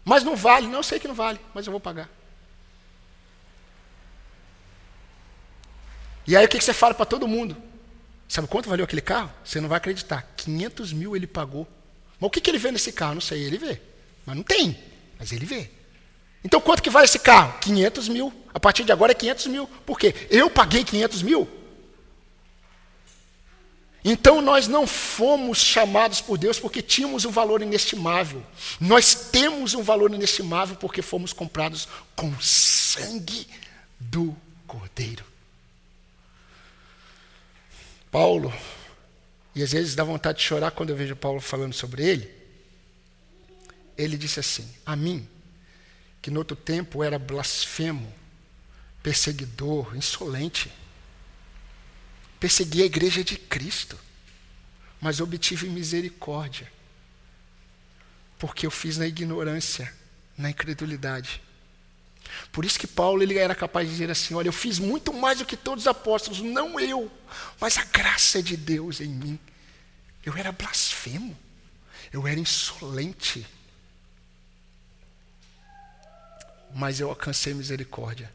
Mas não vale, não sei que não vale, mas eu vou pagar. E aí o que, você fala para todo mundo? Sabe quanto valeu aquele carro? Você não vai acreditar. 500 mil ele pagou. Mas o que, ele vê nesse carro? Não sei, ele vê. Mas não tem, mas ele vê. Então quanto que vale esse carro? 500 mil. A partir de agora é 500 mil. Por quê? Eu paguei 500 mil? Então nós não fomos chamados por Deus porque tínhamos um valor inestimável. Nós temos um valor inestimável porque fomos comprados com sangue do Cordeiro. Paulo, e às vezes dá vontade de chorar quando eu vejo Paulo falando sobre ele, ele disse assim: A mim, que no outro tempo era blasfemo, perseguidor, insolente, persegui a igreja de Cristo, mas obtive misericórdia, porque eu fiz na ignorância, na incredulidade. Por isso que Paulo ele era capaz de dizer assim: Olha, eu fiz muito mais do que todos os apóstolos, não eu, mas a graça de Deus em mim. Eu era blasfemo, eu era insolente, mas eu alcancei misericórdia,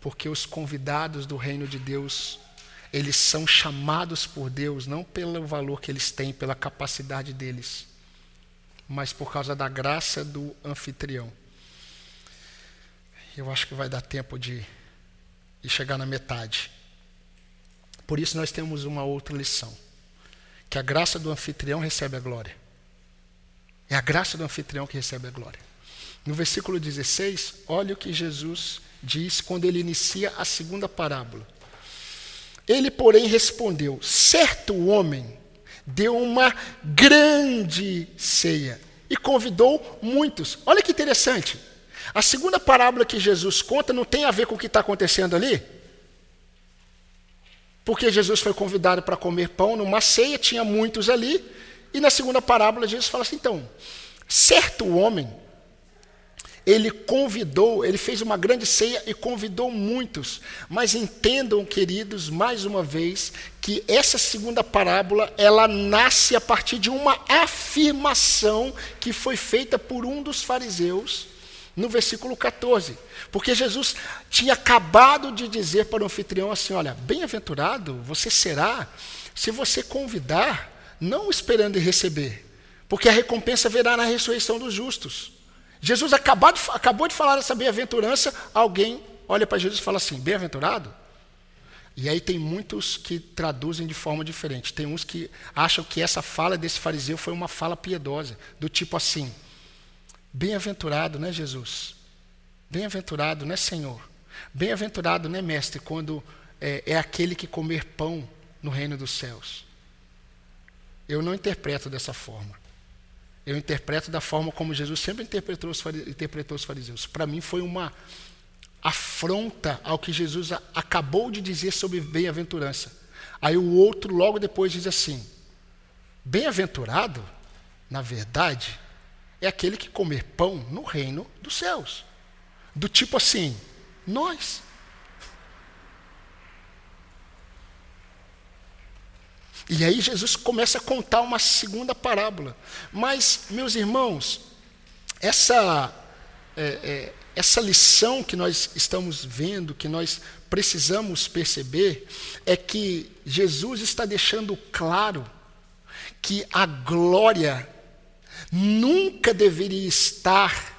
porque os convidados do reino de Deus, eles são chamados por Deus não pelo valor que eles têm, pela capacidade deles, mas por causa da graça do anfitrião. Eu acho que vai dar tempo de, de chegar na metade. Por isso nós temos uma outra lição. Que a graça do anfitrião recebe a glória. É a graça do anfitrião que recebe a glória. No versículo 16, olha o que Jesus diz quando ele inicia a segunda parábola. Ele, porém, respondeu: Certo homem deu uma grande ceia e convidou muitos. Olha que interessante. A segunda parábola que Jesus conta não tem a ver com o que está acontecendo ali. Porque Jesus foi convidado para comer pão numa ceia, tinha muitos ali. E na segunda parábola, Jesus fala assim: então, certo homem, ele convidou, ele fez uma grande ceia e convidou muitos. Mas entendam, queridos, mais uma vez, que essa segunda parábola, ela nasce a partir de uma afirmação que foi feita por um dos fariseus no versículo 14. Porque Jesus tinha acabado de dizer para o anfitrião assim: Olha, bem-aventurado você será se você convidar, não esperando receber, porque a recompensa virá na ressurreição dos justos. Jesus acabou de, acabou de falar essa bem-aventurança, alguém olha para Jesus e fala assim: Bem-aventurado? E aí tem muitos que traduzem de forma diferente. Tem uns que acham que essa fala desse fariseu foi uma fala piedosa, do tipo assim: Bem-aventurado, né, Jesus? Bem-aventurado, né, Senhor? Bem-aventurado, né, Mestre, quando é, é aquele que comer pão no reino dos céus. Eu não interpreto dessa forma. Eu interpreto da forma como Jesus sempre interpretou os, interpretou os fariseus. Para mim foi uma afronta ao que Jesus acabou de dizer sobre bem-aventurança. Aí o outro logo depois diz assim: Bem-aventurado, na verdade, é aquele que comer pão no reino dos céus. Do tipo assim, nós. E aí Jesus começa a contar uma segunda parábola. Mas, meus irmãos, essa, é, é, essa lição que nós estamos vendo, que nós precisamos perceber, é que Jesus está deixando claro que a glória nunca deveria estar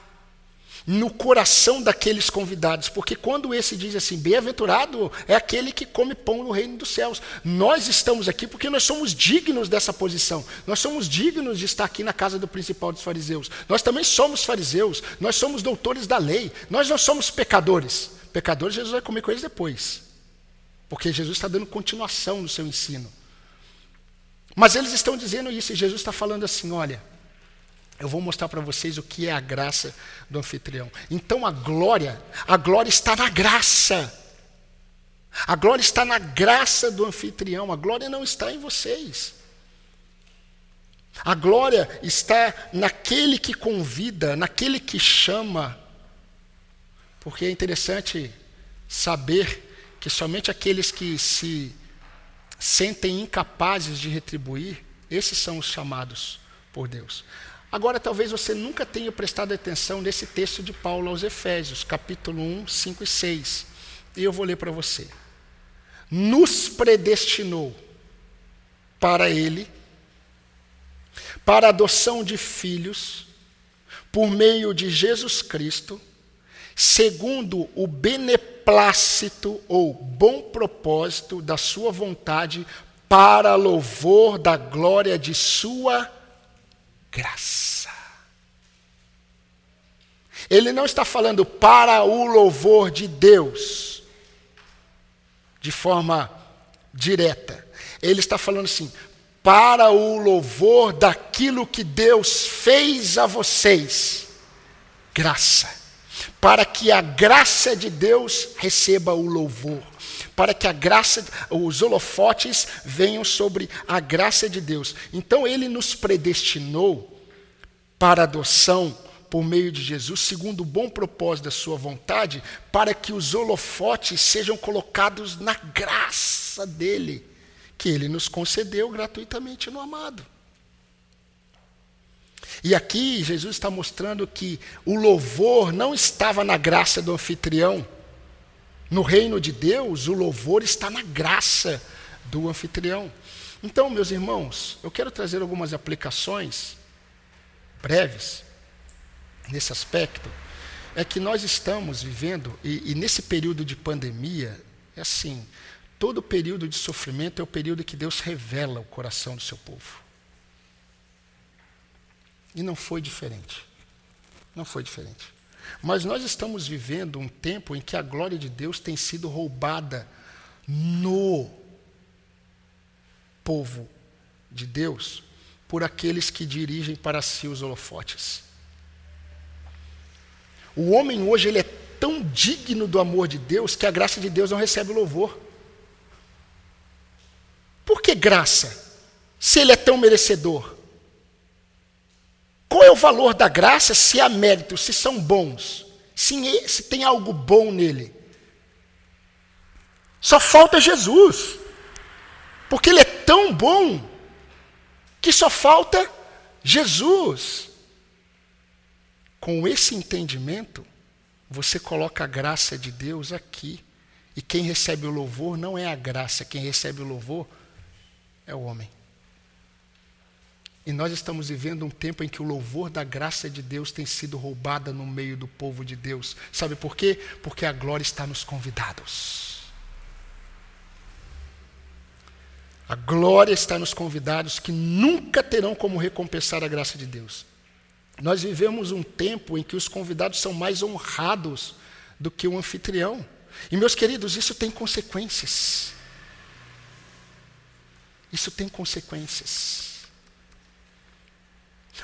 no coração daqueles convidados, porque quando esse diz assim, bem-aventurado é aquele que come pão no reino dos céus. Nós estamos aqui porque nós somos dignos dessa posição. Nós somos dignos de estar aqui na casa do principal dos fariseus. Nós também somos fariseus, nós somos doutores da lei. Nós não somos pecadores. Pecadores Jesus vai comer com eles depois. Porque Jesus está dando continuação no seu ensino. Mas eles estão dizendo isso, e Jesus está falando assim: olha, eu vou mostrar para vocês o que é a graça do anfitrião. Então a glória, a glória está na graça. A glória está na graça do anfitrião, a glória não está em vocês. A glória está naquele que convida, naquele que chama. Porque é interessante saber que somente aqueles que se sentem incapazes de retribuir, esses são os chamados por Deus. Agora, talvez você nunca tenha prestado atenção nesse texto de Paulo aos Efésios, capítulo 1, 5 e 6. E eu vou ler para você. Nos predestinou para Ele, para a adoção de filhos, por meio de Jesus Cristo, segundo o beneplácito ou bom propósito da Sua vontade, para louvor da glória de Sua graça. Ele não está falando para o louvor de Deus, de forma direta. Ele está falando assim, para o louvor daquilo que Deus fez a vocês. Graça. Para que a graça de Deus receba o louvor para que a graça, os holofotes venham sobre a graça de Deus. Então ele nos predestinou para adoção por meio de Jesus, segundo o bom propósito da sua vontade, para que os holofotes sejam colocados na graça dele, que ele nos concedeu gratuitamente no amado. E aqui Jesus está mostrando que o louvor não estava na graça do anfitrião, no reino de Deus, o louvor está na graça do anfitrião. Então, meus irmãos, eu quero trazer algumas aplicações breves nesse aspecto. É que nós estamos vivendo, e, e nesse período de pandemia, é assim: todo período de sofrimento é o período que Deus revela o coração do seu povo. E não foi diferente. Não foi diferente. Mas nós estamos vivendo um tempo em que a glória de Deus tem sido roubada no povo de Deus por aqueles que dirigem para si os holofotes. O homem hoje ele é tão digno do amor de Deus que a graça de Deus não recebe louvor. Por que graça? Se ele é tão merecedor. É o valor da graça se há mérito, se são bons, se, se tem algo bom nele? Só falta Jesus. Porque ele é tão bom que só falta Jesus. Com esse entendimento, você coloca a graça de Deus aqui. E quem recebe o louvor não é a graça, quem recebe o louvor é o homem. E nós estamos vivendo um tempo em que o louvor da graça de Deus tem sido roubada no meio do povo de Deus. Sabe por quê? Porque a glória está nos convidados. A glória está nos convidados que nunca terão como recompensar a graça de Deus. Nós vivemos um tempo em que os convidados são mais honrados do que o anfitrião. E, meus queridos, isso tem consequências. Isso tem consequências.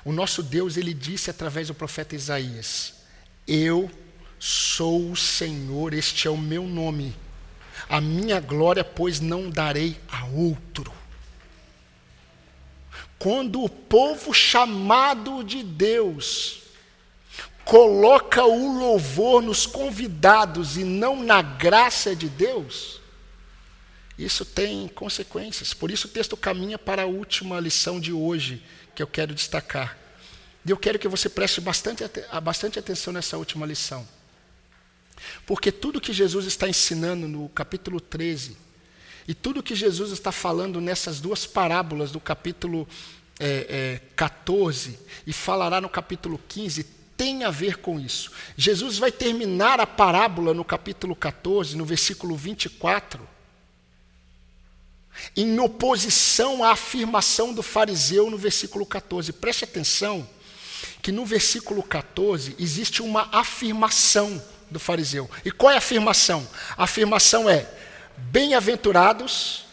O nosso Deus, ele disse através do profeta Isaías: Eu sou o Senhor, este é o meu nome. A minha glória, pois, não darei a outro. Quando o povo chamado de Deus coloca o louvor nos convidados e não na graça de Deus, Isso tem consequências. Por isso o texto caminha para a última lição de hoje que eu quero destacar. E eu quero que você preste bastante, bastante atenção nessa última lição. Porque tudo que Jesus está ensinando no capítulo 13, e tudo que Jesus está falando nessas duas parábolas do capítulo é, é, 14 e falará no capítulo 15, tem a ver com isso. Jesus vai terminar a parábola no capítulo 14, no versículo 24, em oposição à afirmação do fariseu no versículo 14. Preste atenção que no versículo 14 existe uma afirmação do fariseu. E qual é a afirmação? A afirmação é: bem-aventurados,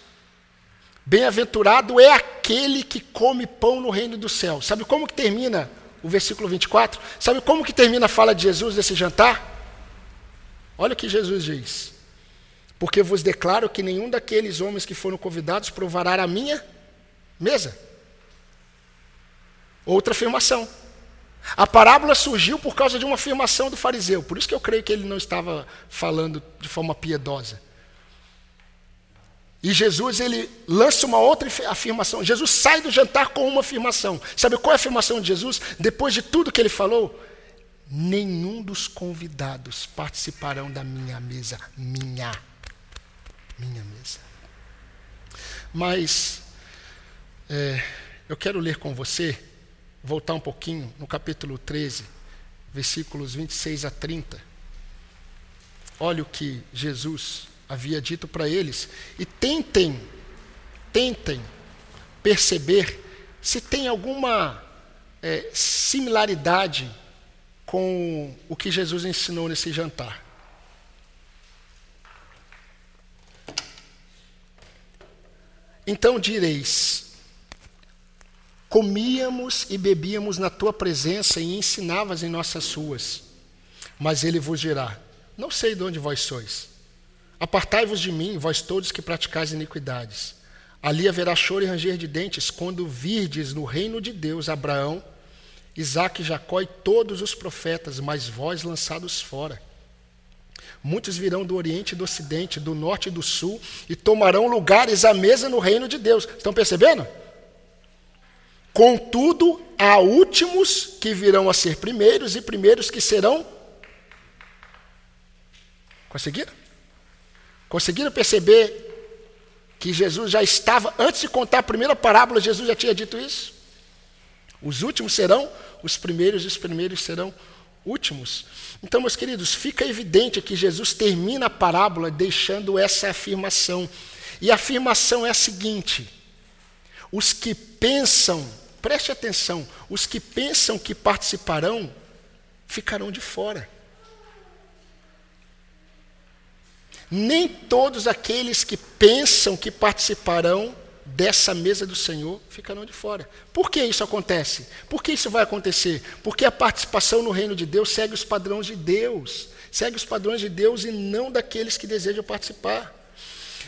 bem-aventurado é aquele que come pão no reino do céu. Sabe como que termina o versículo 24? Sabe como que termina a fala de Jesus nesse jantar? Olha o que Jesus diz. Porque vos declaro que nenhum daqueles homens que foram convidados provará a minha mesa. Outra afirmação. A parábola surgiu por causa de uma afirmação do fariseu. Por isso que eu creio que ele não estava falando de forma piedosa. E Jesus ele lança uma outra afirmação. Jesus sai do jantar com uma afirmação. Sabe qual é a afirmação de Jesus? Depois de tudo que ele falou, nenhum dos convidados participarão da minha mesa, minha, minha mesa. Mas é, eu quero ler com você voltar um pouquinho no capítulo 13, versículos 26 a 30. Olha o que Jesus havia dito para eles e tentem, tentem perceber se tem alguma é, similaridade com o que Jesus ensinou nesse jantar. Então direis: Comíamos e bebíamos na tua presença e ensinavas em nossas ruas. Mas ele vos dirá: Não sei de onde vós sois. Apartai-vos de mim, vós todos que praticais iniquidades. Ali haverá choro e ranger de dentes quando virdes no reino de Deus Abraão, Isaque, Jacó e todos os profetas, mas vós lançados fora. Muitos virão do Oriente e do Ocidente, do Norte e do Sul, e tomarão lugares à mesa no reino de Deus. Estão percebendo? Contudo, há últimos que virão a ser primeiros e primeiros que serão. Conseguiram? Conseguiram perceber que Jesus já estava, antes de contar a primeira parábola, Jesus já tinha dito isso? Os últimos serão os primeiros e os primeiros serão últimos. Então, meus queridos, fica evidente que Jesus termina a parábola deixando essa afirmação. E a afirmação é a seguinte: os que pensam Preste atenção: os que pensam que participarão ficarão de fora. Nem todos aqueles que pensam que participarão dessa mesa do Senhor ficarão de fora. Por que isso acontece? Por que isso vai acontecer? Porque a participação no reino de Deus segue os padrões de Deus, segue os padrões de Deus e não daqueles que desejam participar.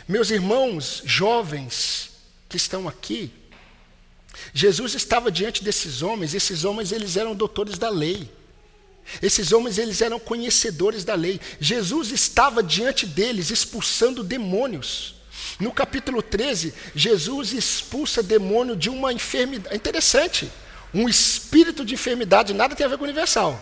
Meus irmãos jovens que estão aqui, Jesus estava diante desses homens, esses homens eles eram doutores da lei. Esses homens eles eram conhecedores da lei. Jesus estava diante deles expulsando demônios. No capítulo 13, Jesus expulsa demônio de uma enfermidade. É interessante. Um espírito de enfermidade nada tem a ver com universal.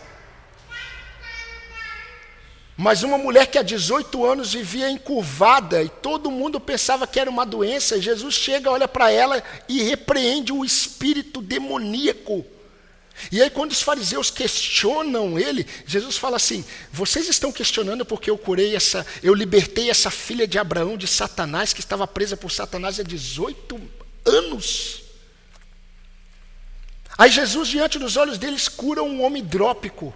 Mas uma mulher que há 18 anos vivia encurvada e todo mundo pensava que era uma doença, Jesus chega, olha para ela e repreende o espírito demoníaco. E aí, quando os fariseus questionam ele, Jesus fala assim: Vocês estão questionando porque eu curei essa, eu libertei essa filha de Abraão de Satanás, que estava presa por Satanás há 18 anos. Aí Jesus, diante dos olhos deles, cura um homem hidrópico.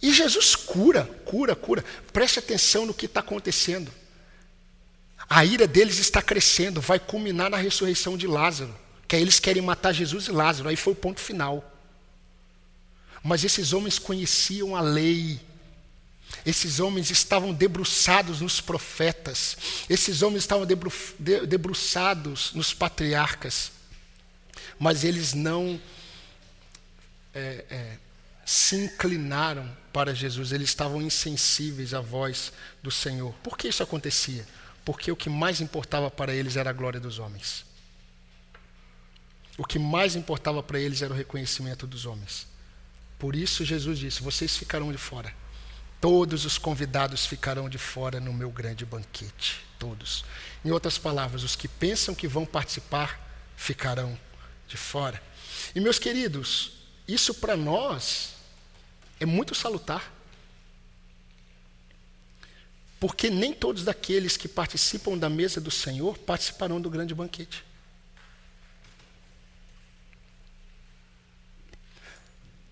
E Jesus cura, cura, cura. Preste atenção no que está acontecendo. A ira deles está crescendo, vai culminar na ressurreição de Lázaro. Que aí eles querem matar Jesus e Lázaro, aí foi o ponto final. Mas esses homens conheciam a lei. Esses homens estavam debruçados nos profetas. Esses homens estavam debru debruçados nos patriarcas. Mas eles não é, é, se inclinaram para Jesus, eles estavam insensíveis à voz do Senhor. Por que isso acontecia? porque o que mais importava para eles era a glória dos homens. O que mais importava para eles era o reconhecimento dos homens. Por isso Jesus disse: Vocês ficarão de fora. Todos os convidados ficarão de fora no meu grande banquete. Todos. Em outras palavras, os que pensam que vão participar ficarão de fora. E meus queridos, isso para nós é muito salutar. Porque nem todos daqueles que participam da mesa do Senhor participarão do grande banquete.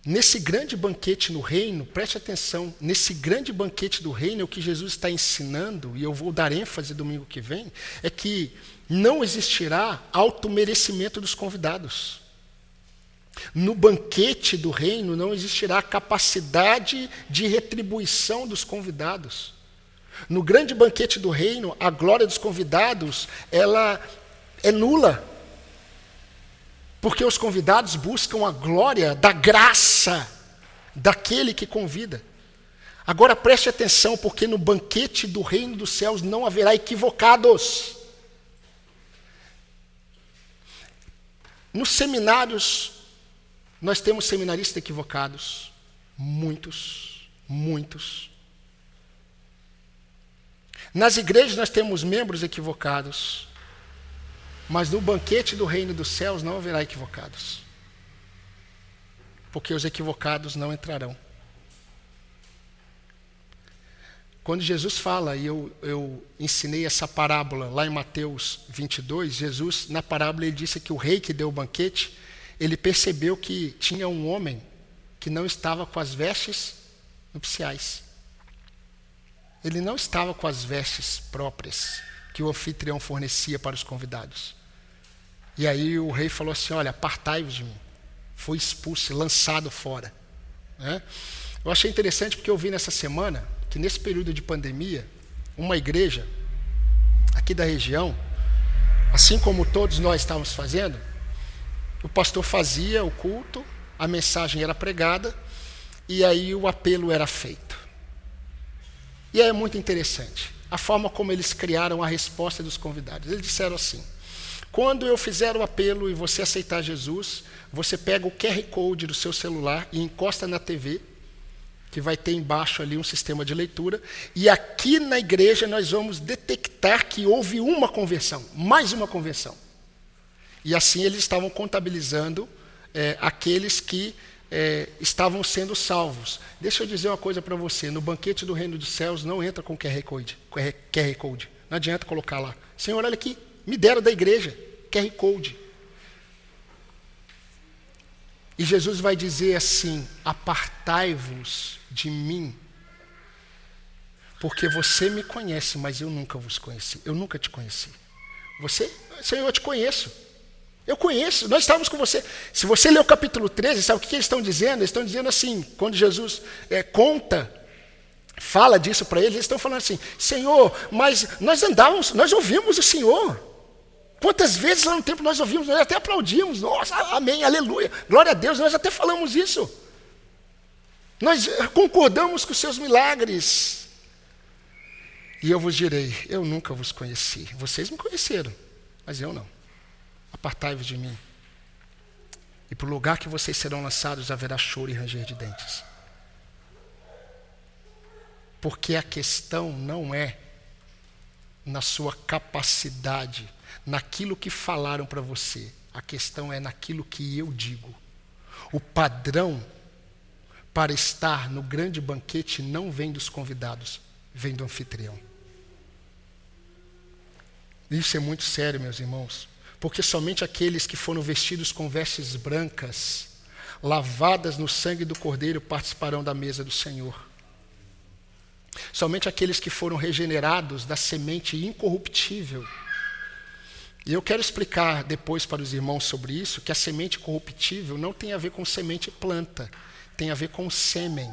Nesse grande banquete no reino, preste atenção, nesse grande banquete do reino, o que Jesus está ensinando, e eu vou dar ênfase domingo que vem, é que não existirá auto-merecimento dos convidados. No banquete do reino não existirá capacidade de retribuição dos convidados. No grande banquete do reino, a glória dos convidados, ela é nula. Porque os convidados buscam a glória da graça daquele que convida. Agora preste atenção, porque no banquete do reino dos céus não haverá equivocados. Nos seminários, nós temos seminaristas equivocados. Muitos, muitos. Nas igrejas nós temos membros equivocados. Mas no banquete do reino dos céus não haverá equivocados. Porque os equivocados não entrarão. Quando Jesus fala, e eu, eu ensinei essa parábola lá em Mateus 22, Jesus, na parábola, ele disse que o rei que deu o banquete, ele percebeu que tinha um homem que não estava com as vestes nupciais. Ele não estava com as vestes próprias que o anfitrião fornecia para os convidados. E aí o rei falou assim: Olha, apartai-vos de mim. Foi expulso, lançado fora. Né? Eu achei interessante porque eu vi nessa semana que nesse período de pandemia, uma igreja aqui da região, assim como todos nós estávamos fazendo, o pastor fazia o culto, a mensagem era pregada e aí o apelo era feito. E é muito interessante a forma como eles criaram a resposta dos convidados. Eles disseram assim: quando eu fizer o apelo e você aceitar Jesus, você pega o QR Code do seu celular e encosta na TV, que vai ter embaixo ali um sistema de leitura, e aqui na igreja nós vamos detectar que houve uma conversão, mais uma conversão. E assim eles estavam contabilizando é, aqueles que é, estavam sendo salvos. Deixa eu dizer uma coisa para você: no banquete do reino dos céus não entra com QR Code, QR Code. Não adianta colocar lá. Senhor, olha aqui, me deram da igreja, QR Code. E Jesus vai dizer assim: apartai-vos de mim, porque você me conhece, mas eu nunca vos conheci, eu nunca te conheci. Você, Senhor, eu te conheço. Eu conheço, nós estávamos com você. Se você ler o capítulo 13, sabe o que eles estão dizendo? Eles estão dizendo assim, quando Jesus é, conta, fala disso para eles, eles estão falando assim: Senhor, mas nós andávamos, nós ouvimos o Senhor. Quantas vezes lá no tempo nós ouvimos, nós até aplaudimos, nossa, amém, aleluia, glória a Deus, nós até falamos isso. Nós concordamos com os seus milagres. E eu vos direi: eu nunca vos conheci. Vocês me conheceram, mas eu não. Apartai-vos de mim. E para o lugar que vocês serão lançados haverá choro e ranger de dentes. Porque a questão não é na sua capacidade naquilo que falaram para você. A questão é naquilo que eu digo. O padrão para estar no grande banquete não vem dos convidados, vem do anfitrião. Isso é muito sério, meus irmãos, porque somente aqueles que foram vestidos com vestes brancas, lavadas no sangue do Cordeiro, participarão da mesa do Senhor. Somente aqueles que foram regenerados da semente incorruptível e eu quero explicar depois para os irmãos sobre isso, que a semente corruptível não tem a ver com semente planta, tem a ver com sêmen.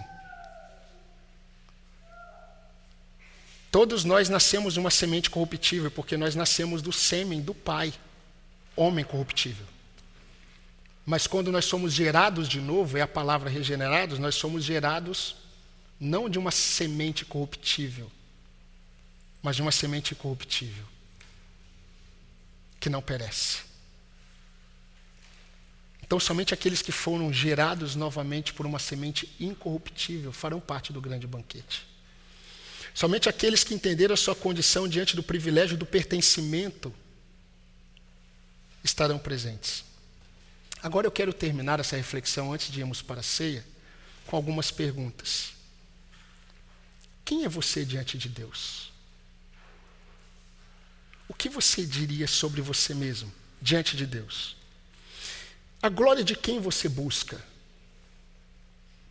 Todos nós nascemos de uma semente corruptível, porque nós nascemos do sêmen do Pai, homem corruptível. Mas quando nós somos gerados de novo, é a palavra regenerados, nós somos gerados não de uma semente corruptível, mas de uma semente incorruptível, que não perece. Então, somente aqueles que foram gerados novamente por uma semente incorruptível farão parte do grande banquete. Somente aqueles que entenderam a sua condição diante do privilégio do pertencimento estarão presentes. Agora eu quero terminar essa reflexão antes de irmos para a ceia com algumas perguntas. Quem é você diante de Deus? O que você diria sobre você mesmo diante de Deus? A glória de quem você busca?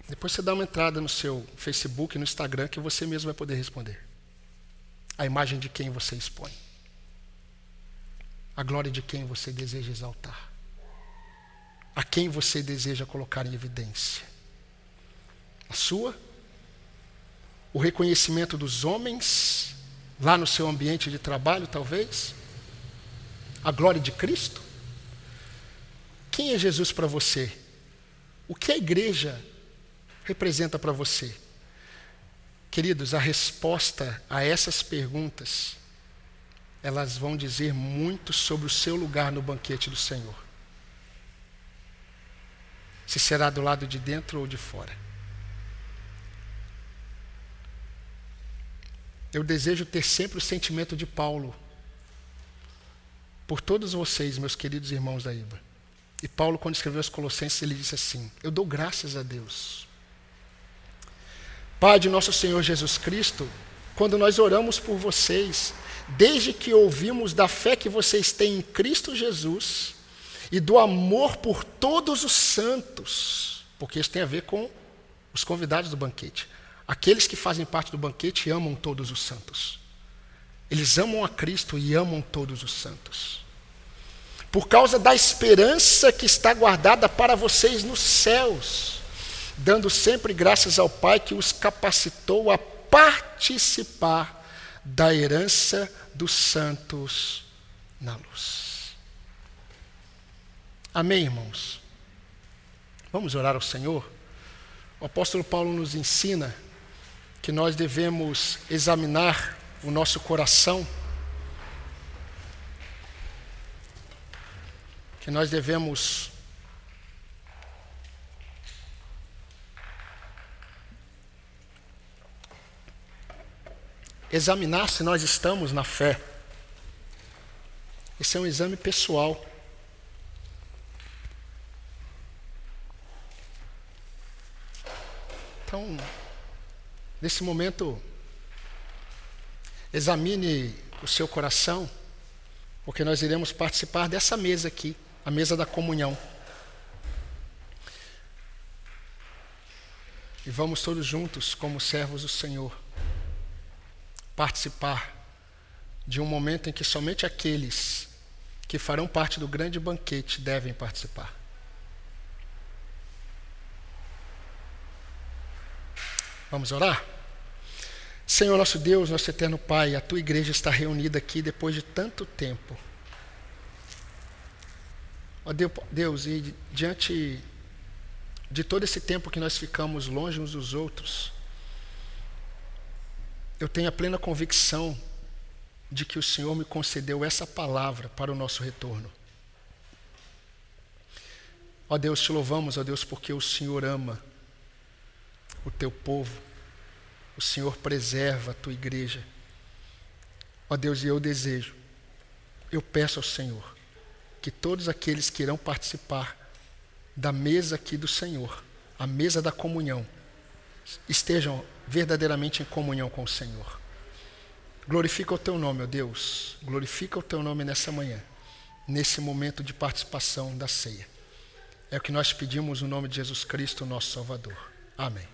Depois você dá uma entrada no seu Facebook, no Instagram, que você mesmo vai poder responder. A imagem de quem você expõe. A glória de quem você deseja exaltar. A quem você deseja colocar em evidência. A sua o reconhecimento dos homens, lá no seu ambiente de trabalho, talvez? A glória de Cristo? Quem é Jesus para você? O que a igreja representa para você? Queridos, a resposta a essas perguntas, elas vão dizer muito sobre o seu lugar no banquete do Senhor. Se será do lado de dentro ou de fora. Eu desejo ter sempre o sentimento de Paulo por todos vocês, meus queridos irmãos da IBA. E Paulo, quando escreveu aos Colossenses, ele disse assim: Eu dou graças a Deus. Pai de nosso Senhor Jesus Cristo, quando nós oramos por vocês, desde que ouvimos da fé que vocês têm em Cristo Jesus e do amor por todos os santos, porque isso tem a ver com os convidados do banquete. Aqueles que fazem parte do banquete amam todos os santos. Eles amam a Cristo e amam todos os santos. Por causa da esperança que está guardada para vocês nos céus, dando sempre graças ao Pai que os capacitou a participar da herança dos santos na luz. Amém, irmãos? Vamos orar ao Senhor? O apóstolo Paulo nos ensina que nós devemos examinar o nosso coração, que nós devemos examinar se nós estamos na fé. Esse é um exame pessoal. Então, Nesse momento, examine o seu coração, porque nós iremos participar dessa mesa aqui, a mesa da comunhão. E vamos todos juntos, como servos do Senhor, participar de um momento em que somente aqueles que farão parte do grande banquete devem participar. Vamos orar? Senhor nosso Deus, nosso eterno Pai, a tua igreja está reunida aqui depois de tanto tempo. Ó Deus, e diante de todo esse tempo que nós ficamos longe uns dos outros, eu tenho a plena convicção de que o Senhor me concedeu essa palavra para o nosso retorno. Ó Deus, te louvamos, ó Deus, porque o Senhor ama o teu povo o Senhor preserva a tua igreja. Ó Deus, e eu desejo, eu peço ao Senhor, que todos aqueles que irão participar da mesa aqui do Senhor, a mesa da comunhão, estejam verdadeiramente em comunhão com o Senhor. Glorifica o teu nome, ó Deus. Glorifica o teu nome nessa manhã, nesse momento de participação da ceia. É o que nós pedimos no nome de Jesus Cristo, nosso Salvador. Amém.